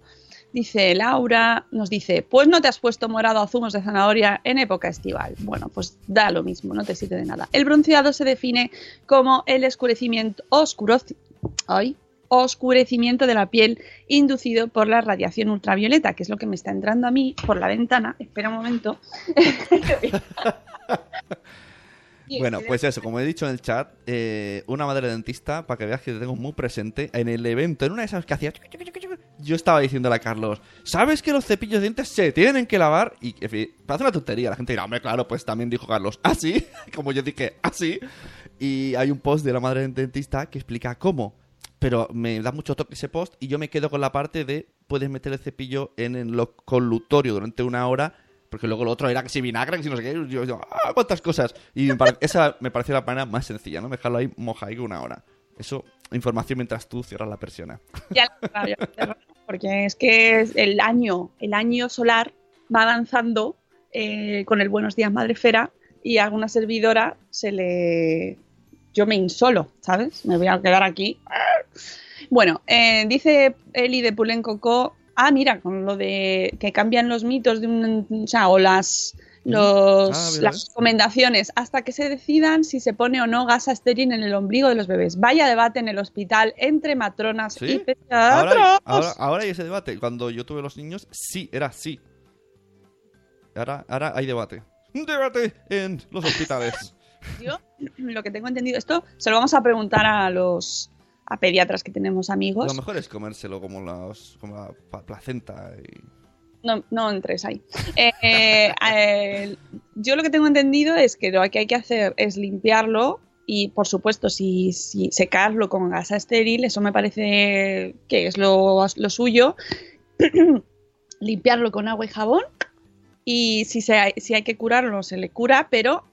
dice Laura, nos dice, pues no te has puesto morado a zumos de zanahoria en época estival. Bueno, pues da lo mismo, no te sirve de nada. El bronceado se define como el oscurecimiento, ay, oscurecimiento de la piel inducido por la radiación ultravioleta, que es lo que me está entrando a mí por la ventana. Espera un momento. Bueno, pues eso, como he dicho en el chat, eh, una madre dentista, para que veas que te tengo muy presente, en el evento, en una de esas que hacía... Yo estaba diciéndole a Carlos, ¿sabes que los cepillos de dientes se tienen que lavar? Y en fin, parece una tontería, la gente dirá, hombre, claro, pues también dijo Carlos, ¿así? como yo dije, ¿así? Y hay un post de la madre dentista que explica cómo. Pero me da mucho toque ese post y yo me quedo con la parte de puedes meter el cepillo en el colutorio durante una hora porque luego lo otro era que si vinagre, que si no sé qué. Yo, yo, ¡ah, cuántas cosas! Y esa me pareció la manera más sencilla, ¿no? Dejarlo ahí mojaico una hora. Eso, información mientras tú cierras la persiana. Ya he cerrado, porque es que el año, el año solar va avanzando eh, con el Buenos Días Madrefera y a alguna servidora se le... Yo me insolo, ¿sabes? Me voy a quedar aquí. Bueno, eh, dice Eli de Pulencoco, ah, mira, con lo de que cambian los mitos de un, o sea, o las, los, Ah, recomendaciones hasta que se decidan si se pone o no gasa estéril en el ombligo de los bebés. Vaya debate en el hospital entre matronas ¿Sí? y pediatras. ahora, ahora hay ese debate. Cuando yo tuve los niños, sí, era así. Ahora, ahora hay debate. Un debate en los hospitales. Yo, lo que tengo entendido, esto se lo vamos a preguntar a los a pediatras que tenemos amigos. Lo mejor es comérselo como, los, como la placenta. Y... No, no entres ahí. Eh, eh, eh, yo lo que tengo entendido es que lo que hay que hacer es limpiarlo y, por supuesto, si, si secarlo con gasa estéril, eso me parece que es lo, lo suyo. limpiarlo con agua y jabón y si, se si hay que curarlo, se le cura, pero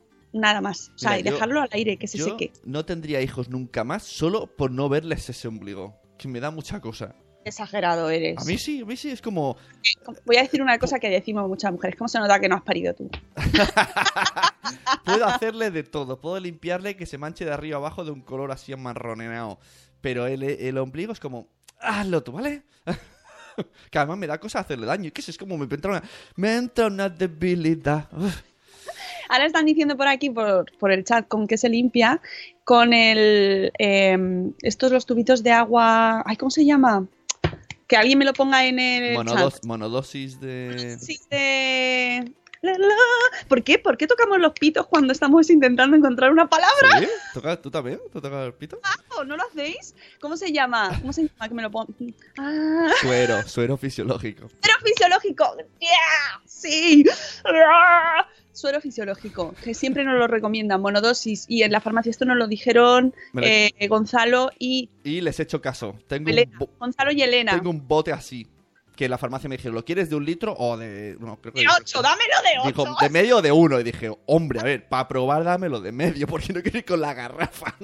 nada más. O sea, Mira, y yo- dejarlo al aire, que se Yo seque. no tendría hijos nunca más solo por no verles ese ombligo. Que me da mucha cosa. Exagerado eres. A mí sí, a mí sí, es como... Voy a decir una cosa que decimos muchas mujeres. ¿Cómo se nota que no has parido tú? Puedo hacerle de todo. Puedo limpiarle que se manche de arriba abajo de un color así amarronenado. Pero el, el ombligo es como... Hazlo tú, ¿vale? que además me da cosa hacerle daño. ¿Qué es? Es como me entra una... Me entra una debilidad. Uf. Ahora están diciendo por aquí, por, por el chat, con qué se limpia. Con el. eh, estos los tubitos de agua. Ay, ¿cómo se llama? Que alguien me lo ponga en el Monodos- chat. monodosis de... Sí, de. ¿Por qué? ¿Por qué tocamos los pitos cuando estamos intentando encontrar una palabra? ¿Sí? ¿Toca- ¿Tú también? ¿Tú tocas el pito? ¿O ¿No lo hacéis? ¿Cómo se llama? ¿Cómo se llama? Que me lo. Ah, Suero, suero fisiológico. suero fisiológico. ¡Yeah! Sí. Suero fisiológico, que siempre nos lo recomiendan, monodosis. Y en la farmacia esto nos lo dijeron eh, Gonzalo y Y les he hecho caso. Tengo un, Elena. bo- Gonzalo y Elena. tengo un bote así. Que en la farmacia me dijeron, ¿lo quieres de un litro o de.? No, creo que De 8, dámelo de 8. Dijo, de medio o de uno. Y dije, hombre, a ver, para probar dámelo de medio, porque no quiero ir con la garrafa.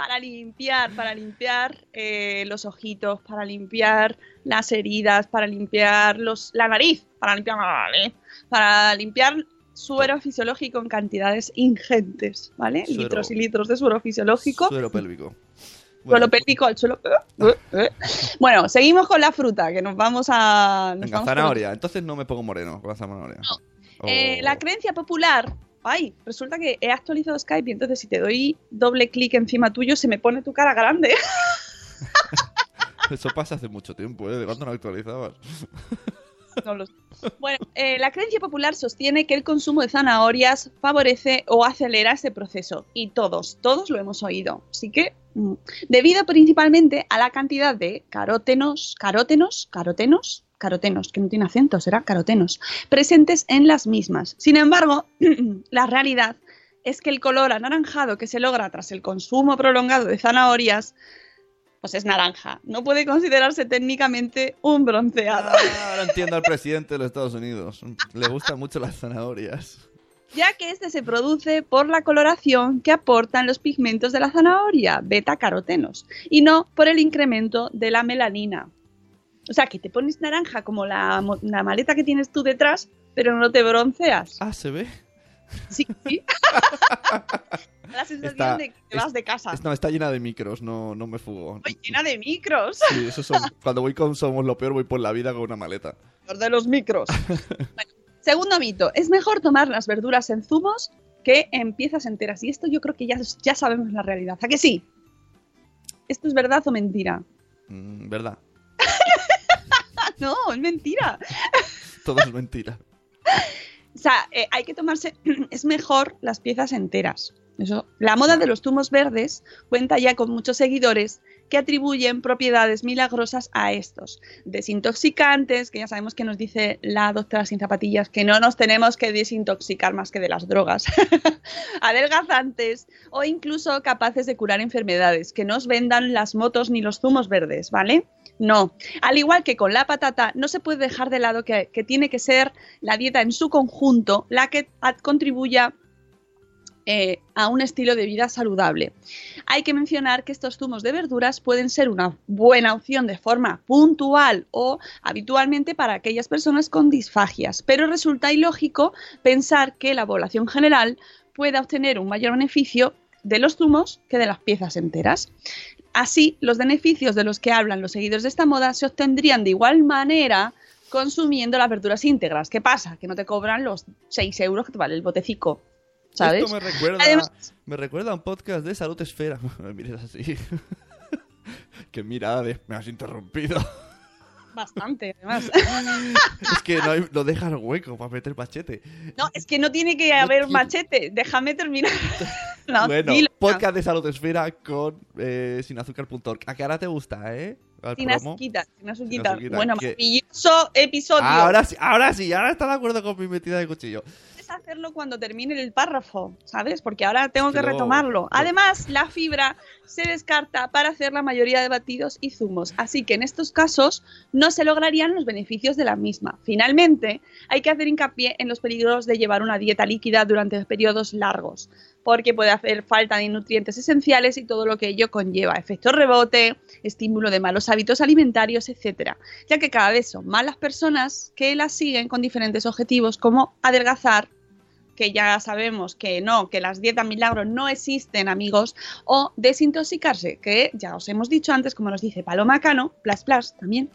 Para limpiar, para limpiar eh, los ojitos, para limpiar las heridas, para limpiar los, la nariz, para limpiar la nariz, para limpiar suero fisiológico en cantidades ingentes, ¿vale? Suero. Litros y litros de suero fisiológico. Suero pélvico. Suelo pélvico al suelo. eh, eh. Bueno, seguimos con la fruta, que nos vamos a. nos Venga, vamos zanahoria. Entonces no me pongo moreno con la zanahoria. Oh. la creencia popular. Ay, resulta que he actualizado Skype y entonces si te doy doble clic encima tuyo se me pone tu cara grande. Eso pasa hace mucho tiempo, ¿eh? ¿De cuándo no actualizabas? No lo sé. Bueno, eh, la creencia popular sostiene que el consumo de zanahorias favorece o acelera ese proceso. Y todos, todos lo hemos oído. Así que, mm, debido principalmente a la cantidad de carótenos, carótenos, carotenos, carotenos, que no tiene acento, será carotenos, presentes en las mismas. Sin embargo, la realidad es que el color anaranjado que se logra tras el consumo prolongado de zanahorias, pues es naranja. No puede considerarse técnicamente un bronceado. Ah, ahora entiendo al presidente de los Estados Unidos. Le gustan mucho las zanahorias. ya que este se produce por la coloración que aportan los pigmentos de la zanahoria, beta-carotenos, y no por el incremento de la melanina. O sea, que te pones naranja como la, maleta que tienes tú detrás, pero no te bronceas. Ah, ¿se ve? Sí, sí. la sensación Está- de que te vas de casa. Es- no, está llena de micros, no, no me fugo. Llena de micros. Sí, eso son, cuando voy con Somos lo Peor voy por la vida con una maleta. Los de los micros. Bueno, segundo mito, es mejor tomar las verduras en zumos que en piezas enteras. Y esto yo creo que ya, ya sabemos la realidad. ¿A que sí? ¿Esto es verdad o mentira? Mm, ¿Verdad? No, es mentira. Todo es mentira. O sea, eh, hay que tomarse, es mejor las piezas enteras. Eso. La moda de los zumos verdes cuenta ya con muchos seguidores que atribuyen propiedades milagrosas a estos. Desintoxicantes, que ya sabemos que nos dice la doctora sin zapatillas, que no nos tenemos que desintoxicar más que de las drogas. Adelgazantes o incluso capaces de curar enfermedades, que no os vendan las motos ni los zumos verdes, ¿vale? No. Al igual que con la patata, no se puede dejar de lado que, tiene que ser la dieta en su conjunto la que contribuya eh, a un estilo de vida saludable. Hay que mencionar que estos zumos de verduras pueden ser una buena opción de forma puntual o habitualmente para aquellas personas con disfagias, pero resulta ilógico pensar que la población general pueda obtener un mayor beneficio de los zumos que de las piezas enteras. Así, los beneficios de los que hablan los seguidores de esta moda se obtendrían de igual manera consumiendo las verduras íntegras. ¿Qué pasa? Que no te cobran los 6 euros que te vale el botecico. ¿Sabes? Esto me recuerda, Además- me recuerda a un podcast de Salud Esfera. Me mires así. Qué mirada de... Me has interrumpido. Bastante, además. es que no, hay- no dejas hueco para meter machete. No, es que no tiene que haber machete. Déjame terminar. No, bueno, dilo. podcast de Salud Esfera con eh, sinazúcar.org. ¿A qué ahora te gusta, eh? Sin azuquita, sin azuquita, Bueno, que- maravilloso episodio. Ahora sí, ahora sí, ahora está de acuerdo con mi metida de cuchillo. Hacerlo cuando termine el párrafo, ¿sabes? Porque ahora tengo que retomarlo. Además, la fibra se descarta para hacer la mayoría de batidos y zumos, así que en estos casos no se lograrían los beneficios de la misma. Finalmente, hay que hacer hincapié en los peligros de llevar una dieta líquida durante periodos largos, porque puede hacer falta de nutrientes esenciales y todo lo que ello conlleva, efecto rebote, estímulo de malos hábitos alimentarios, etcétera, ya que cada vez son más las personas que las siguen con diferentes objetivos como adelgazar, que ya sabemos que no, que las dietas milagros no existen, amigos, o desintoxicarse, que ya os hemos dicho antes, como nos dice Paloma Cano, Plas Plas también,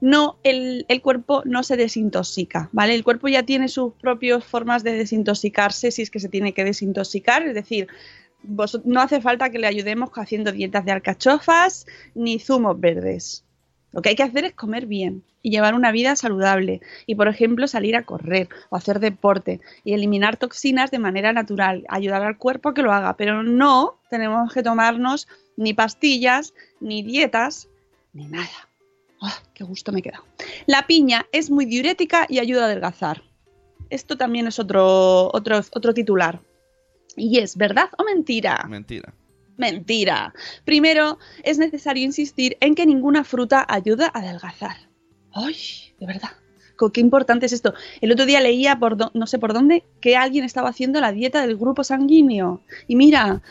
no, el, el cuerpo no se desintoxica, ¿vale? El cuerpo ya tiene sus propias formas de desintoxicarse si es que se tiene que desintoxicar, es decir, vos- no hace falta que le ayudemos haciendo dietas de alcachofas ni zumos verdes. Lo que hay que hacer es comer bien y llevar una vida saludable y, por ejemplo, salir a correr o hacer deporte y eliminar toxinas de manera natural, ayudar al cuerpo a que lo haga, pero no tenemos que tomarnos ni pastillas, ni dietas, ni nada. ¡Ah, ¡Qué gusto me he quedado! La piña es muy diurética y ayuda a adelgazar. Esto también es otro, otro, otro titular. Y es verdad o mentira. Mentira. Mentira. Primero, es necesario insistir en que ninguna fruta ayuda a adelgazar. ¡Ay! De verdad. Qué importante es esto. El otro día leía por no sé por dónde que alguien estaba haciendo la dieta del grupo sanguíneo. Y mira,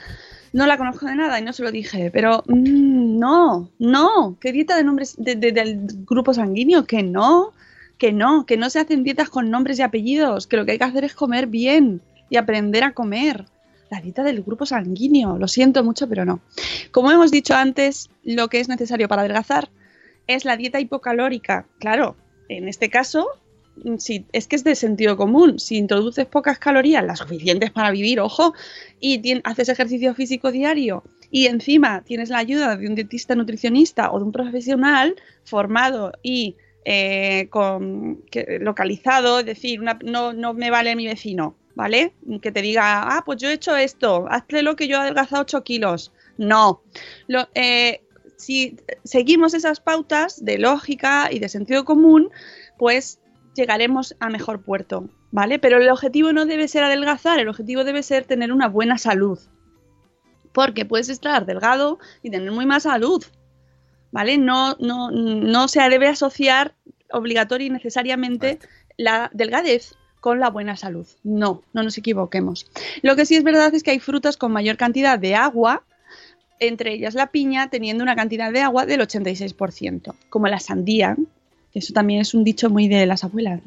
no la conozco de nada y no se lo dije, pero mm, no, no. ¿Qué dieta de nombres del grupo sanguíneo? Que no, que no, que no se hacen dietas con nombres y apellidos, que lo que hay que hacer es comer bien y aprender a comer la dieta del grupo sanguíneo. Lo siento mucho, pero no. Como hemos dicho antes, lo que es necesario para adelgazar es la dieta hipocalórica. Claro, en este caso, si, es que es de sentido común. Si introduces pocas calorías, las suficientes para vivir, ojo, y haces ejercicio físico diario y encima tienes la ayuda de un dietista nutricionista o de un profesional formado y eh, con, localizado, es decir, no, no me vale mi vecino, ¿vale? Que te diga, ah, pues yo he hecho esto, hazle lo que yo he adelgazado 8 kilos. No. Eh, si seguimos esas pautas de lógica y de sentido común, pues llegaremos a mejor puerto, ¿vale? Pero el objetivo no debe ser adelgazar, el objetivo debe ser tener una buena salud. Porque puedes estar delgado y tener muy más salud, ¿vale? No, no, no se debe asociar obligatoria y necesariamente la delgadez con la buena salud. No, no nos equivoquemos. Lo que sí es verdad es que hay frutas con mayor cantidad de agua, entre ellas la piña, teniendo una cantidad de agua del 86%, como la sandía, eso también es un dicho muy de las abuelas.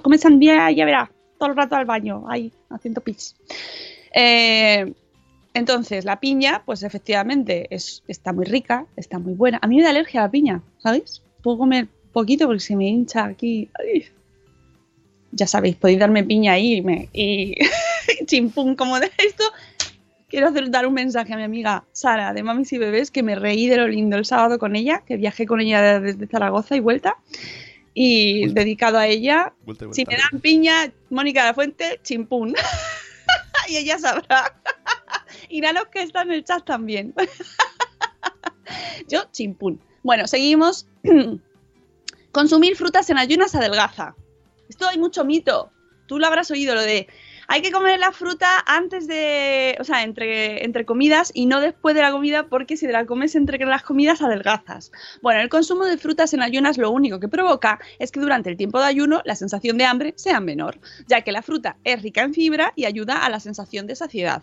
Come sandía y ya verá, todo el rato al baño, ahí, haciendo pis. Eh, entonces, la piña, pues efectivamente es, está muy rica, está muy buena. A mí me da alergia a la piña, ¿sabéis? Puedo comer poquito porque se me hincha aquí ya sabéis, podéis darme piña ahí y, me, y chimpum, como de esto. Quiero hacer, dar un mensaje a mi amiga Sara de Mamis y Bebés, que me reí de lo lindo el sábado con ella, que viajé con ella desde Zaragoza y vuelta. Y dedicado a ella, si me dan piña, Mónica de la Fuente, chimpún. y ella sabrá. y a los que están en el chat también. Yo, chimpún. Bueno, seguimos. Consumir frutas en ayunas adelgaza. Esto hay mucho mito. Tú lo habrás oído, lo de hay que comer la fruta antes de, o sea, entre, entre comidas y no después de la comida porque si te la comes entre las comidas adelgazas. Bueno, el consumo de frutas en ayunas lo único que provoca es que durante el tiempo de ayuno la sensación de hambre sea menor, ya que la fruta es rica en fibra y ayuda a la sensación de saciedad.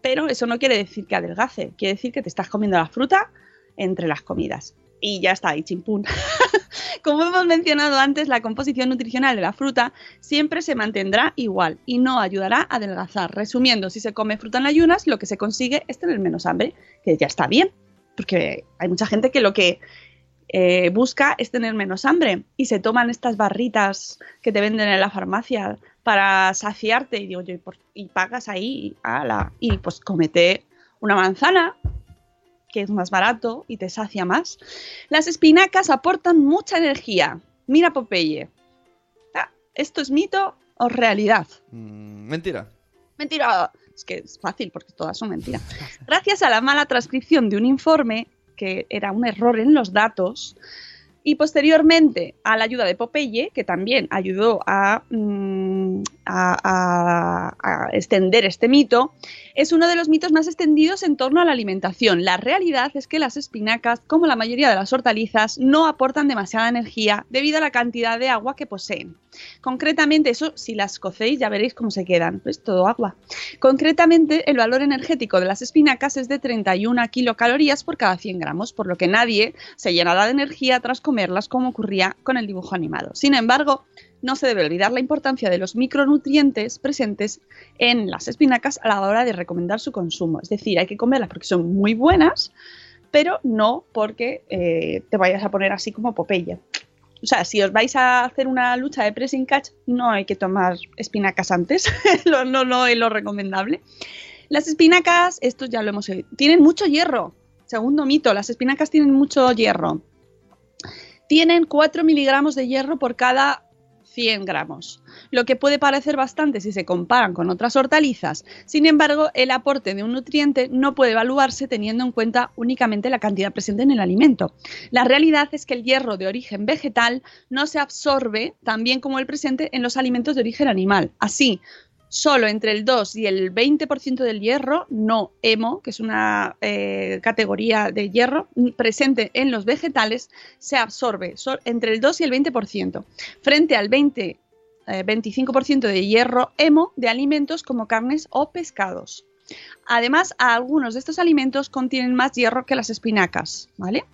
Pero eso no quiere decir que adelgace, quiere decir que te estás comiendo la fruta entre las comidas y ya está, y chimpún. Como hemos mencionado antes, la composición nutricional de la fruta siempre se mantendrá igual y no ayudará a adelgazar. Resumiendo, si se come fruta en ayunas, lo que se consigue es tener menos hambre, que ya está bien, porque hay mucha gente que lo que eh, busca es tener menos hambre y se toman estas barritas que te venden en la farmacia para saciarte y digo yo, y, pagas ahí, ala, y pues comete una manzana que es más barato y te sacia más. Las espinacas aportan mucha energía. Mira Popeye. Ah, ¿Esto es mito o realidad? Mm, mentira. Mentira. Es que es fácil porque todas son mentiras. Gracias a la mala transcripción de un informe, que era un error en los datos, y posteriormente a la ayuda de Popeye, que también ayudó mm, a, extender este mito, es uno de los mitos más extendidos en torno a la alimentación. La realidad es que las espinacas, como la mayoría de las hortalizas, no aportan demasiada energía debido a la cantidad de agua que poseen. Concretamente, eso si las cocéis ya veréis cómo se quedan, pues todo agua. Concretamente, el valor energético de las espinacas es de 31 kilocalorías por cada 100 gramos, por lo que nadie se llenará de energía tras como ocurría con el dibujo animado. Sin embargo, no se debe olvidar la importancia de los micronutrientes presentes en las espinacas a la hora de recomendar su consumo. Es decir, hay que comerlas porque son muy buenas, pero no porque eh, te vayas a poner así como Popeye. O sea, si os vais a hacer una lucha de pressing catch, no hay que tomar espinacas antes. no, no, es lo recomendable. Las espinacas, esto ya lo hemos oído, tienen mucho hierro. Segundo mito, las espinacas tienen mucho hierro. Tienen 4 miligramos de hierro por cada 100 gramos, lo que puede parecer bastante si se comparan con otras hortalizas. Sin embargo, el aporte de un nutriente no puede evaluarse teniendo en cuenta únicamente la cantidad presente en el alimento. La realidad es que el hierro de origen vegetal no se absorbe tan bien como el presente en los alimentos de origen animal. Así, solo entre el 2 y el 20% del hierro no hemo, que es una eh, categoría de hierro presente en los vegetales, se absorbe entre el 2 y el 20%, frente al 20 25% eh, de hierro hemo de alimentos como carnes o pescados. Además, algunos de estos alimentos contienen más hierro que las espinacas, ¿vale?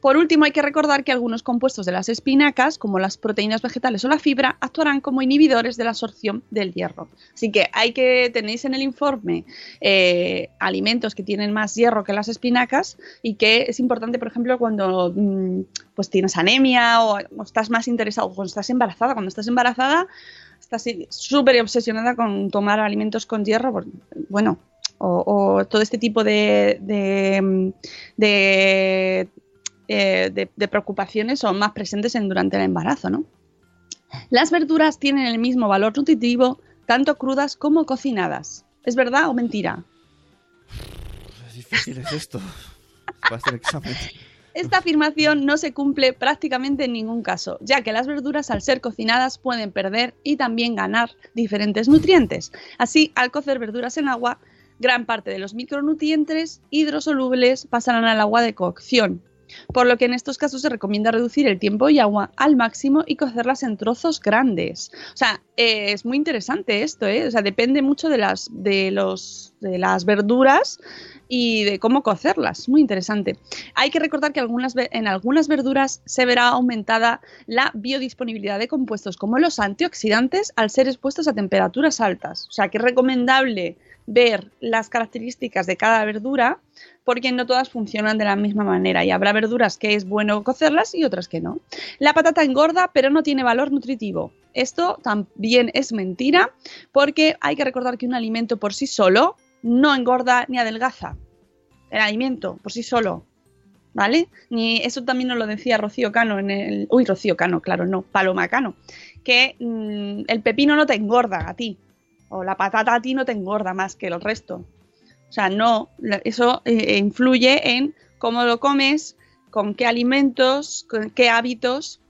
Por último, hay que recordar que algunos compuestos de las espinacas, como las proteínas vegetales o la fibra, actuarán como inhibidores de la absorción del hierro. Así que hay que tenéis en el informe eh, alimentos que tienen más hierro que las espinacas y que es importante, por ejemplo, cuando mm, pues tienes anemia o, estás más interesado, cuando estás embarazada, cuando estás embarazada estás súper obsesionada con tomar alimentos con hierro, bueno, o, todo este tipo de, eh, de, preocupaciones son más presentes en, durante el embarazo, ¿no? Las verduras tienen el mismo valor nutritivo tanto crudas como cocinadas. ¿Es verdad o mentira? Es difícil es esto. examen. Esta afirmación no se cumple prácticamente en ningún caso, ya que las verduras al ser cocinadas pueden perder y también ganar diferentes nutrientes. Así, al cocer verduras en agua, gran parte de los micronutrientes hidrosolubles pasarán al agua de cocción, por lo que en estos casos se recomienda reducir el tiempo y agua al máximo y cocerlas en trozos grandes. O sea, eh, es muy interesante esto, ¿eh? O sea, depende mucho de las, de los, de las verduras y de cómo cocerlas. Muy interesante. Hay que recordar que algunas, en algunas verduras se verá aumentada la biodisponibilidad de compuestos como los antioxidantes al ser expuestos a temperaturas altas. O sea, que es recomendable ver las características de cada verdura porque no todas funcionan de la misma manera y habrá verduras que es bueno cocerlas y otras que no. La patata engorda pero no tiene valor nutritivo. Esto también es mentira porque hay que recordar que un alimento por sí solo no engorda ni adelgaza. El alimento por sí solo. ¿Vale? Ni eso también nos lo decía Rocío Cano en el. Uy, Rocío Cano, claro, no, Paloma Cano. Que mm, el pepino no te engorda a ti, o la patata a ti no te engorda más que el resto. O sea, no, eso eh, influye en cómo lo comes, con qué alimentos, con qué hábitos.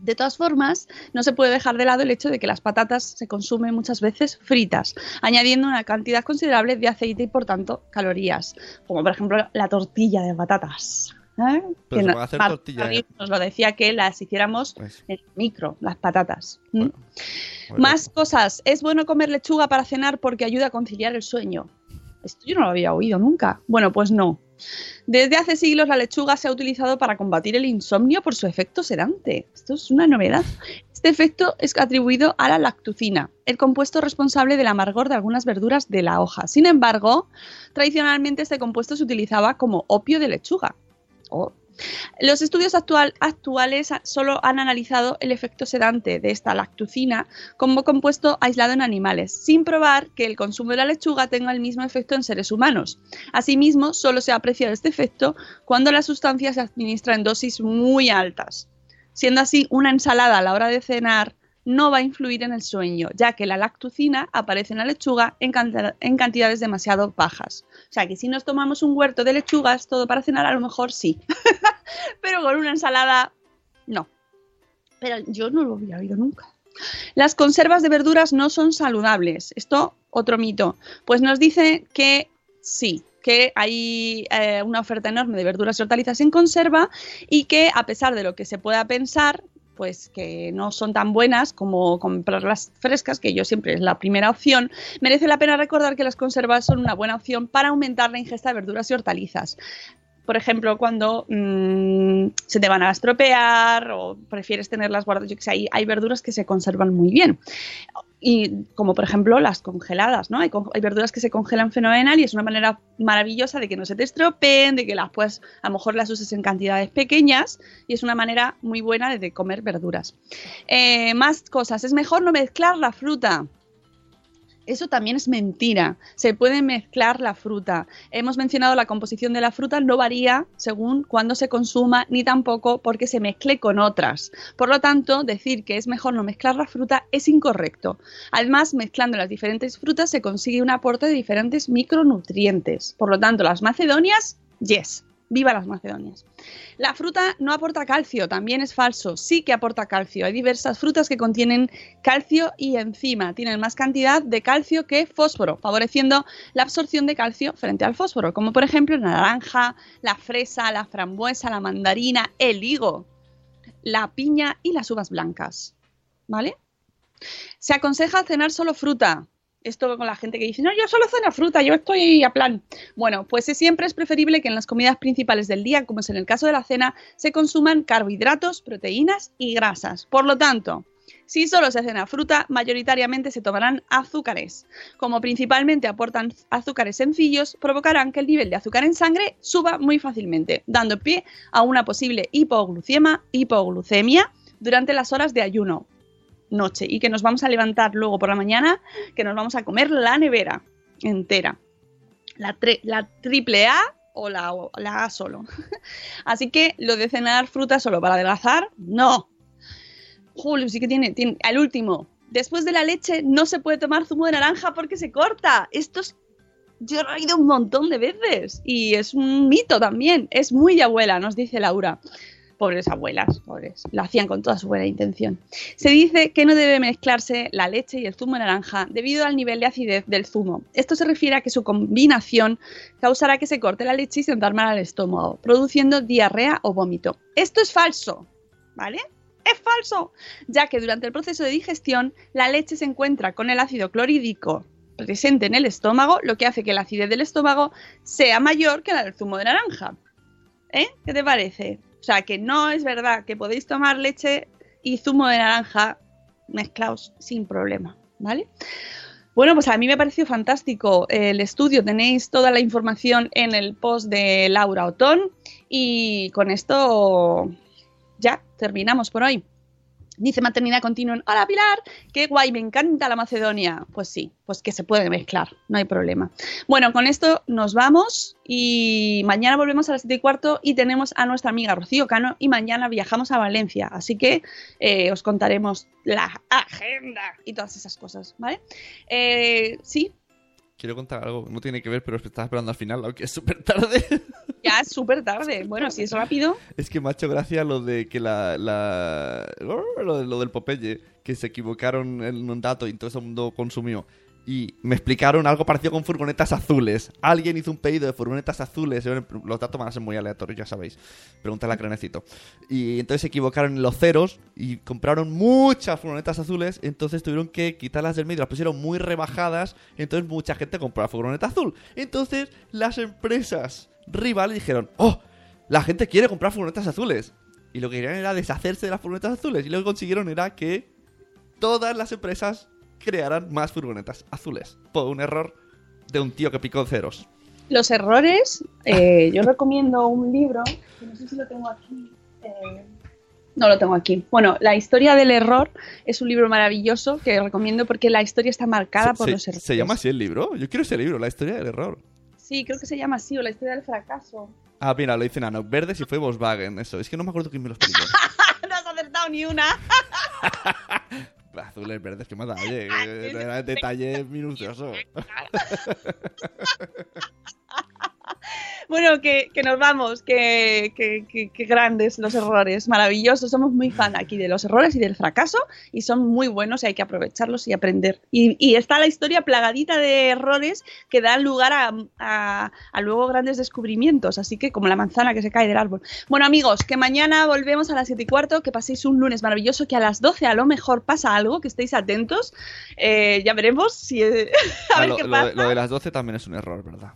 De todas formas, no se puede dejar de lado el hecho de que las patatas se consumen muchas veces fritas, añadiendo una cantidad considerable de aceite y por tanto calorías, como por ejemplo la tortilla de patatas. ¿Eh? Pero hacer tortilla. Nos lo decía que las hiciéramos pues. en micro, las patatas. Más cosas. ¿Es bueno comer lechuga para cenar porque ayuda a conciliar el sueño? Esto yo no lo había oído nunca. Bueno, pues no. Desde hace siglos la lechuga se ha utilizado para combatir el insomnio por su efecto sedante. Esto es una novedad. Este efecto es atribuido a la lactucina, el compuesto responsable del amargor de algunas verduras de la hoja. Sin embargo, tradicionalmente este compuesto se utilizaba como opio de lechuga. Oh, los estudios actuales solo han analizado el efecto sedante de esta lactucina como compuesto aislado en animales, sin probar que el consumo de la lechuga tenga el mismo efecto en seres humanos. Asimismo, solo se ha apreciado este efecto cuando la sustancia se administra en dosis muy altas. Siendo así, una ensalada a la hora de cenar no va a influir en el sueño, ya que la lactucina aparece en la lechuga en, cantidades demasiado bajas. O sea que si nos tomamos un huerto de lechugas, todo para cenar, a lo mejor sí. Pero con una ensalada, no. Pero yo no lo había oído nunca. Las conservas de verduras no son saludables. Esto, otro mito. Pues nos dice que sí, que hay eh, una oferta enorme de verduras y hortalizas en conserva y que a pesar de lo que se pueda pensar, pues que no son tan buenas como comprarlas frescas, que yo siempre es la primera opción, merece la pena recordar que las conservas son una buena opción para aumentar la ingesta de verduras y hortalizas. Por ejemplo, cuando mm, se te van a estropear o prefieres tenerlas guardadas, yo sé, hay, hay verduras que se conservan muy bien y como por ejemplo las congeladas, ¿no? Hay, verduras que se congelan fenomenal y es una manera maravillosa de que no se te estropeen, de que las puedas, a lo mejor las uses en cantidades pequeñas y es una manera muy buena de comer verduras. Eh, más cosas, es mejor no mezclar la fruta. Eso también es mentira. Se puede mezclar la fruta. Hemos mencionado la composición de la fruta no varía según cuándo se consuma ni tampoco porque se mezcle con otras. Por lo tanto, decir que es mejor no mezclar la fruta es incorrecto. Además, mezclando las diferentes frutas se consigue un aporte de diferentes micronutrientes. Por lo tanto, las macedonias, yes. Viva las Macedonias. La fruta no aporta calcio, también es falso. Sí que aporta calcio. Hay diversas frutas que contienen calcio y enzima tienen más cantidad de calcio que fósforo, favoreciendo la absorción de calcio frente al fósforo, como por ejemplo la naranja, la fresa, la frambuesa, la mandarina, el higo, la piña y las uvas blancas. ¿Vale? Se aconseja cenar solo fruta, esto con la gente que dice, no, yo solo ceno fruta, yo estoy a plan. Bueno, pues siempre es preferible que en las comidas principales del día, como es en el caso de la cena, se consuman carbohidratos, proteínas y grasas. Por lo tanto, si solo se cena fruta, mayoritariamente se tomarán azúcares. Como principalmente aportan azúcares sencillos, provocarán que el nivel de azúcar en sangre suba muy fácilmente, dando pie a una posible hipoglucemia, hipoglucemia durante las horas de ayuno, noche y que nos vamos a levantar luego por la mañana, que nos vamos a comer la nevera entera. La, la triple A o la, A solo. Así que lo de cenar fruta solo para adelgazar, no. Julio sí que tiene. Al último, después de la leche no se puede tomar zumo de naranja porque se corta. Esto es. Yo he oído un montón de veces y es un mito también. Es muy abuela, nos dice Laura pobres abuelas, pobres, lo hacían con toda su buena intención. Se dice que no debe mezclarse la leche y el zumo de naranja debido al nivel de acidez del zumo. Esto se refiere a que su combinación causará que se corte la leche y se entarme al estómago, produciendo diarrea o vómito. Esto es falso, ¿vale? Es falso, ya que durante el proceso de digestión la leche se encuentra con el ácido clorhídrico presente en el estómago, lo que hace que la acidez del estómago sea mayor que la del zumo de naranja. ¿Eh? ¿Qué te parece? O sea, que no es verdad que podéis tomar leche y zumo de naranja mezclados sin problema, ¿vale? Bueno, pues a mí me ha parecido fantástico el estudio. Tenéis toda la información en el post de Laura Otón. Y con esto ya terminamos por hoy. Dice maternidad continua. Hola Pilar, qué guay, me encanta la Macedonia. Pues sí, pues que se puede mezclar, no hay problema. Bueno, con esto nos vamos y mañana volvemos a las 7 y cuarto y tenemos a nuestra amiga Rocío Cano y mañana viajamos a Valencia. Así que eh, os contaremos la agenda y todas esas cosas, ¿vale? Eh, sí, quiero contar algo, no tiene que ver, pero estaba esperando al final, aunque es súper tarde. Ya es súper tarde. Bueno, si es rápido. Es que me ha hecho gracia lo de que la. Lo, lo, del Popeye, que se equivocaron en un dato y todo el mundo consumió y me explicaron algo parecido con furgonetas azules. Alguien hizo un pedido de furgonetas azules. Los datos van a ser muy aleatorios, ya sabéis. Pregúntale a Cranecito. Y entonces se equivocaron en los ceros y compraron muchas furgonetas azules. Entonces tuvieron que quitarlas del medio. Las pusieron muy rebajadas. Entonces mucha gente compró la furgoneta azul. Entonces las empresas rivales dijeron: ¡Oh! La gente quiere comprar furgonetas azules. Y lo que querían era deshacerse de las furgonetas azules. Y lo que consiguieron era que todas las empresas crearán más furgonetas azules por un error de un tío que picó ceros. Los errores, eh, yo recomiendo un libro, no sé si lo tengo aquí. Eh, no lo tengo aquí. Bueno, La historia del error es un libro maravilloso que recomiendo porque la historia está marcada por los errores. ¿Se llama así el libro? Yo quiero ese libro, La historia del error. Sí, creo que se llama así, o La historia del fracaso. Ah, mira, lo dice Nano. Verde si fue Volkswagen, eso. Es que no me acuerdo quién me lo explicó. no has acertado ni una. Azules, verdes, que más Oye, Era detalle minucioso. Bueno, que, nos vamos, que, grandes los errores, maravillosos. Somos muy fan aquí de los errores y del fracaso y son muy buenos y hay que aprovecharlos y aprender. Y, está la historia plagadita de errores que dan lugar a, luego grandes descubrimientos, así que como la manzana que se cae del árbol. Bueno, amigos, que mañana volvemos a las 7 y cuarto, que paséis un lunes maravilloso, que a las 12 a lo mejor pasa algo, que estéis atentos. Eh, ya veremos si... a ver qué pasa. lo de las 12 también es un error, ¿verdad?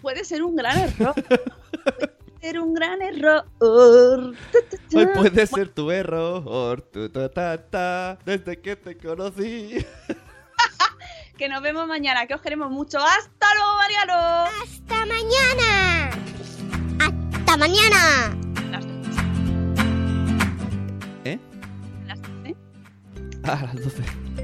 Puede ser un gran error. puede ser un gran error. Hoy puede ser tu error. desde que te conocí. que nos vemos mañana, que os queremos mucho. ¡Hasta luego, Mariano! ¡Hasta mañana! ¡Hasta mañana! ¿Eh? ¿Las 12? Ah, las 12.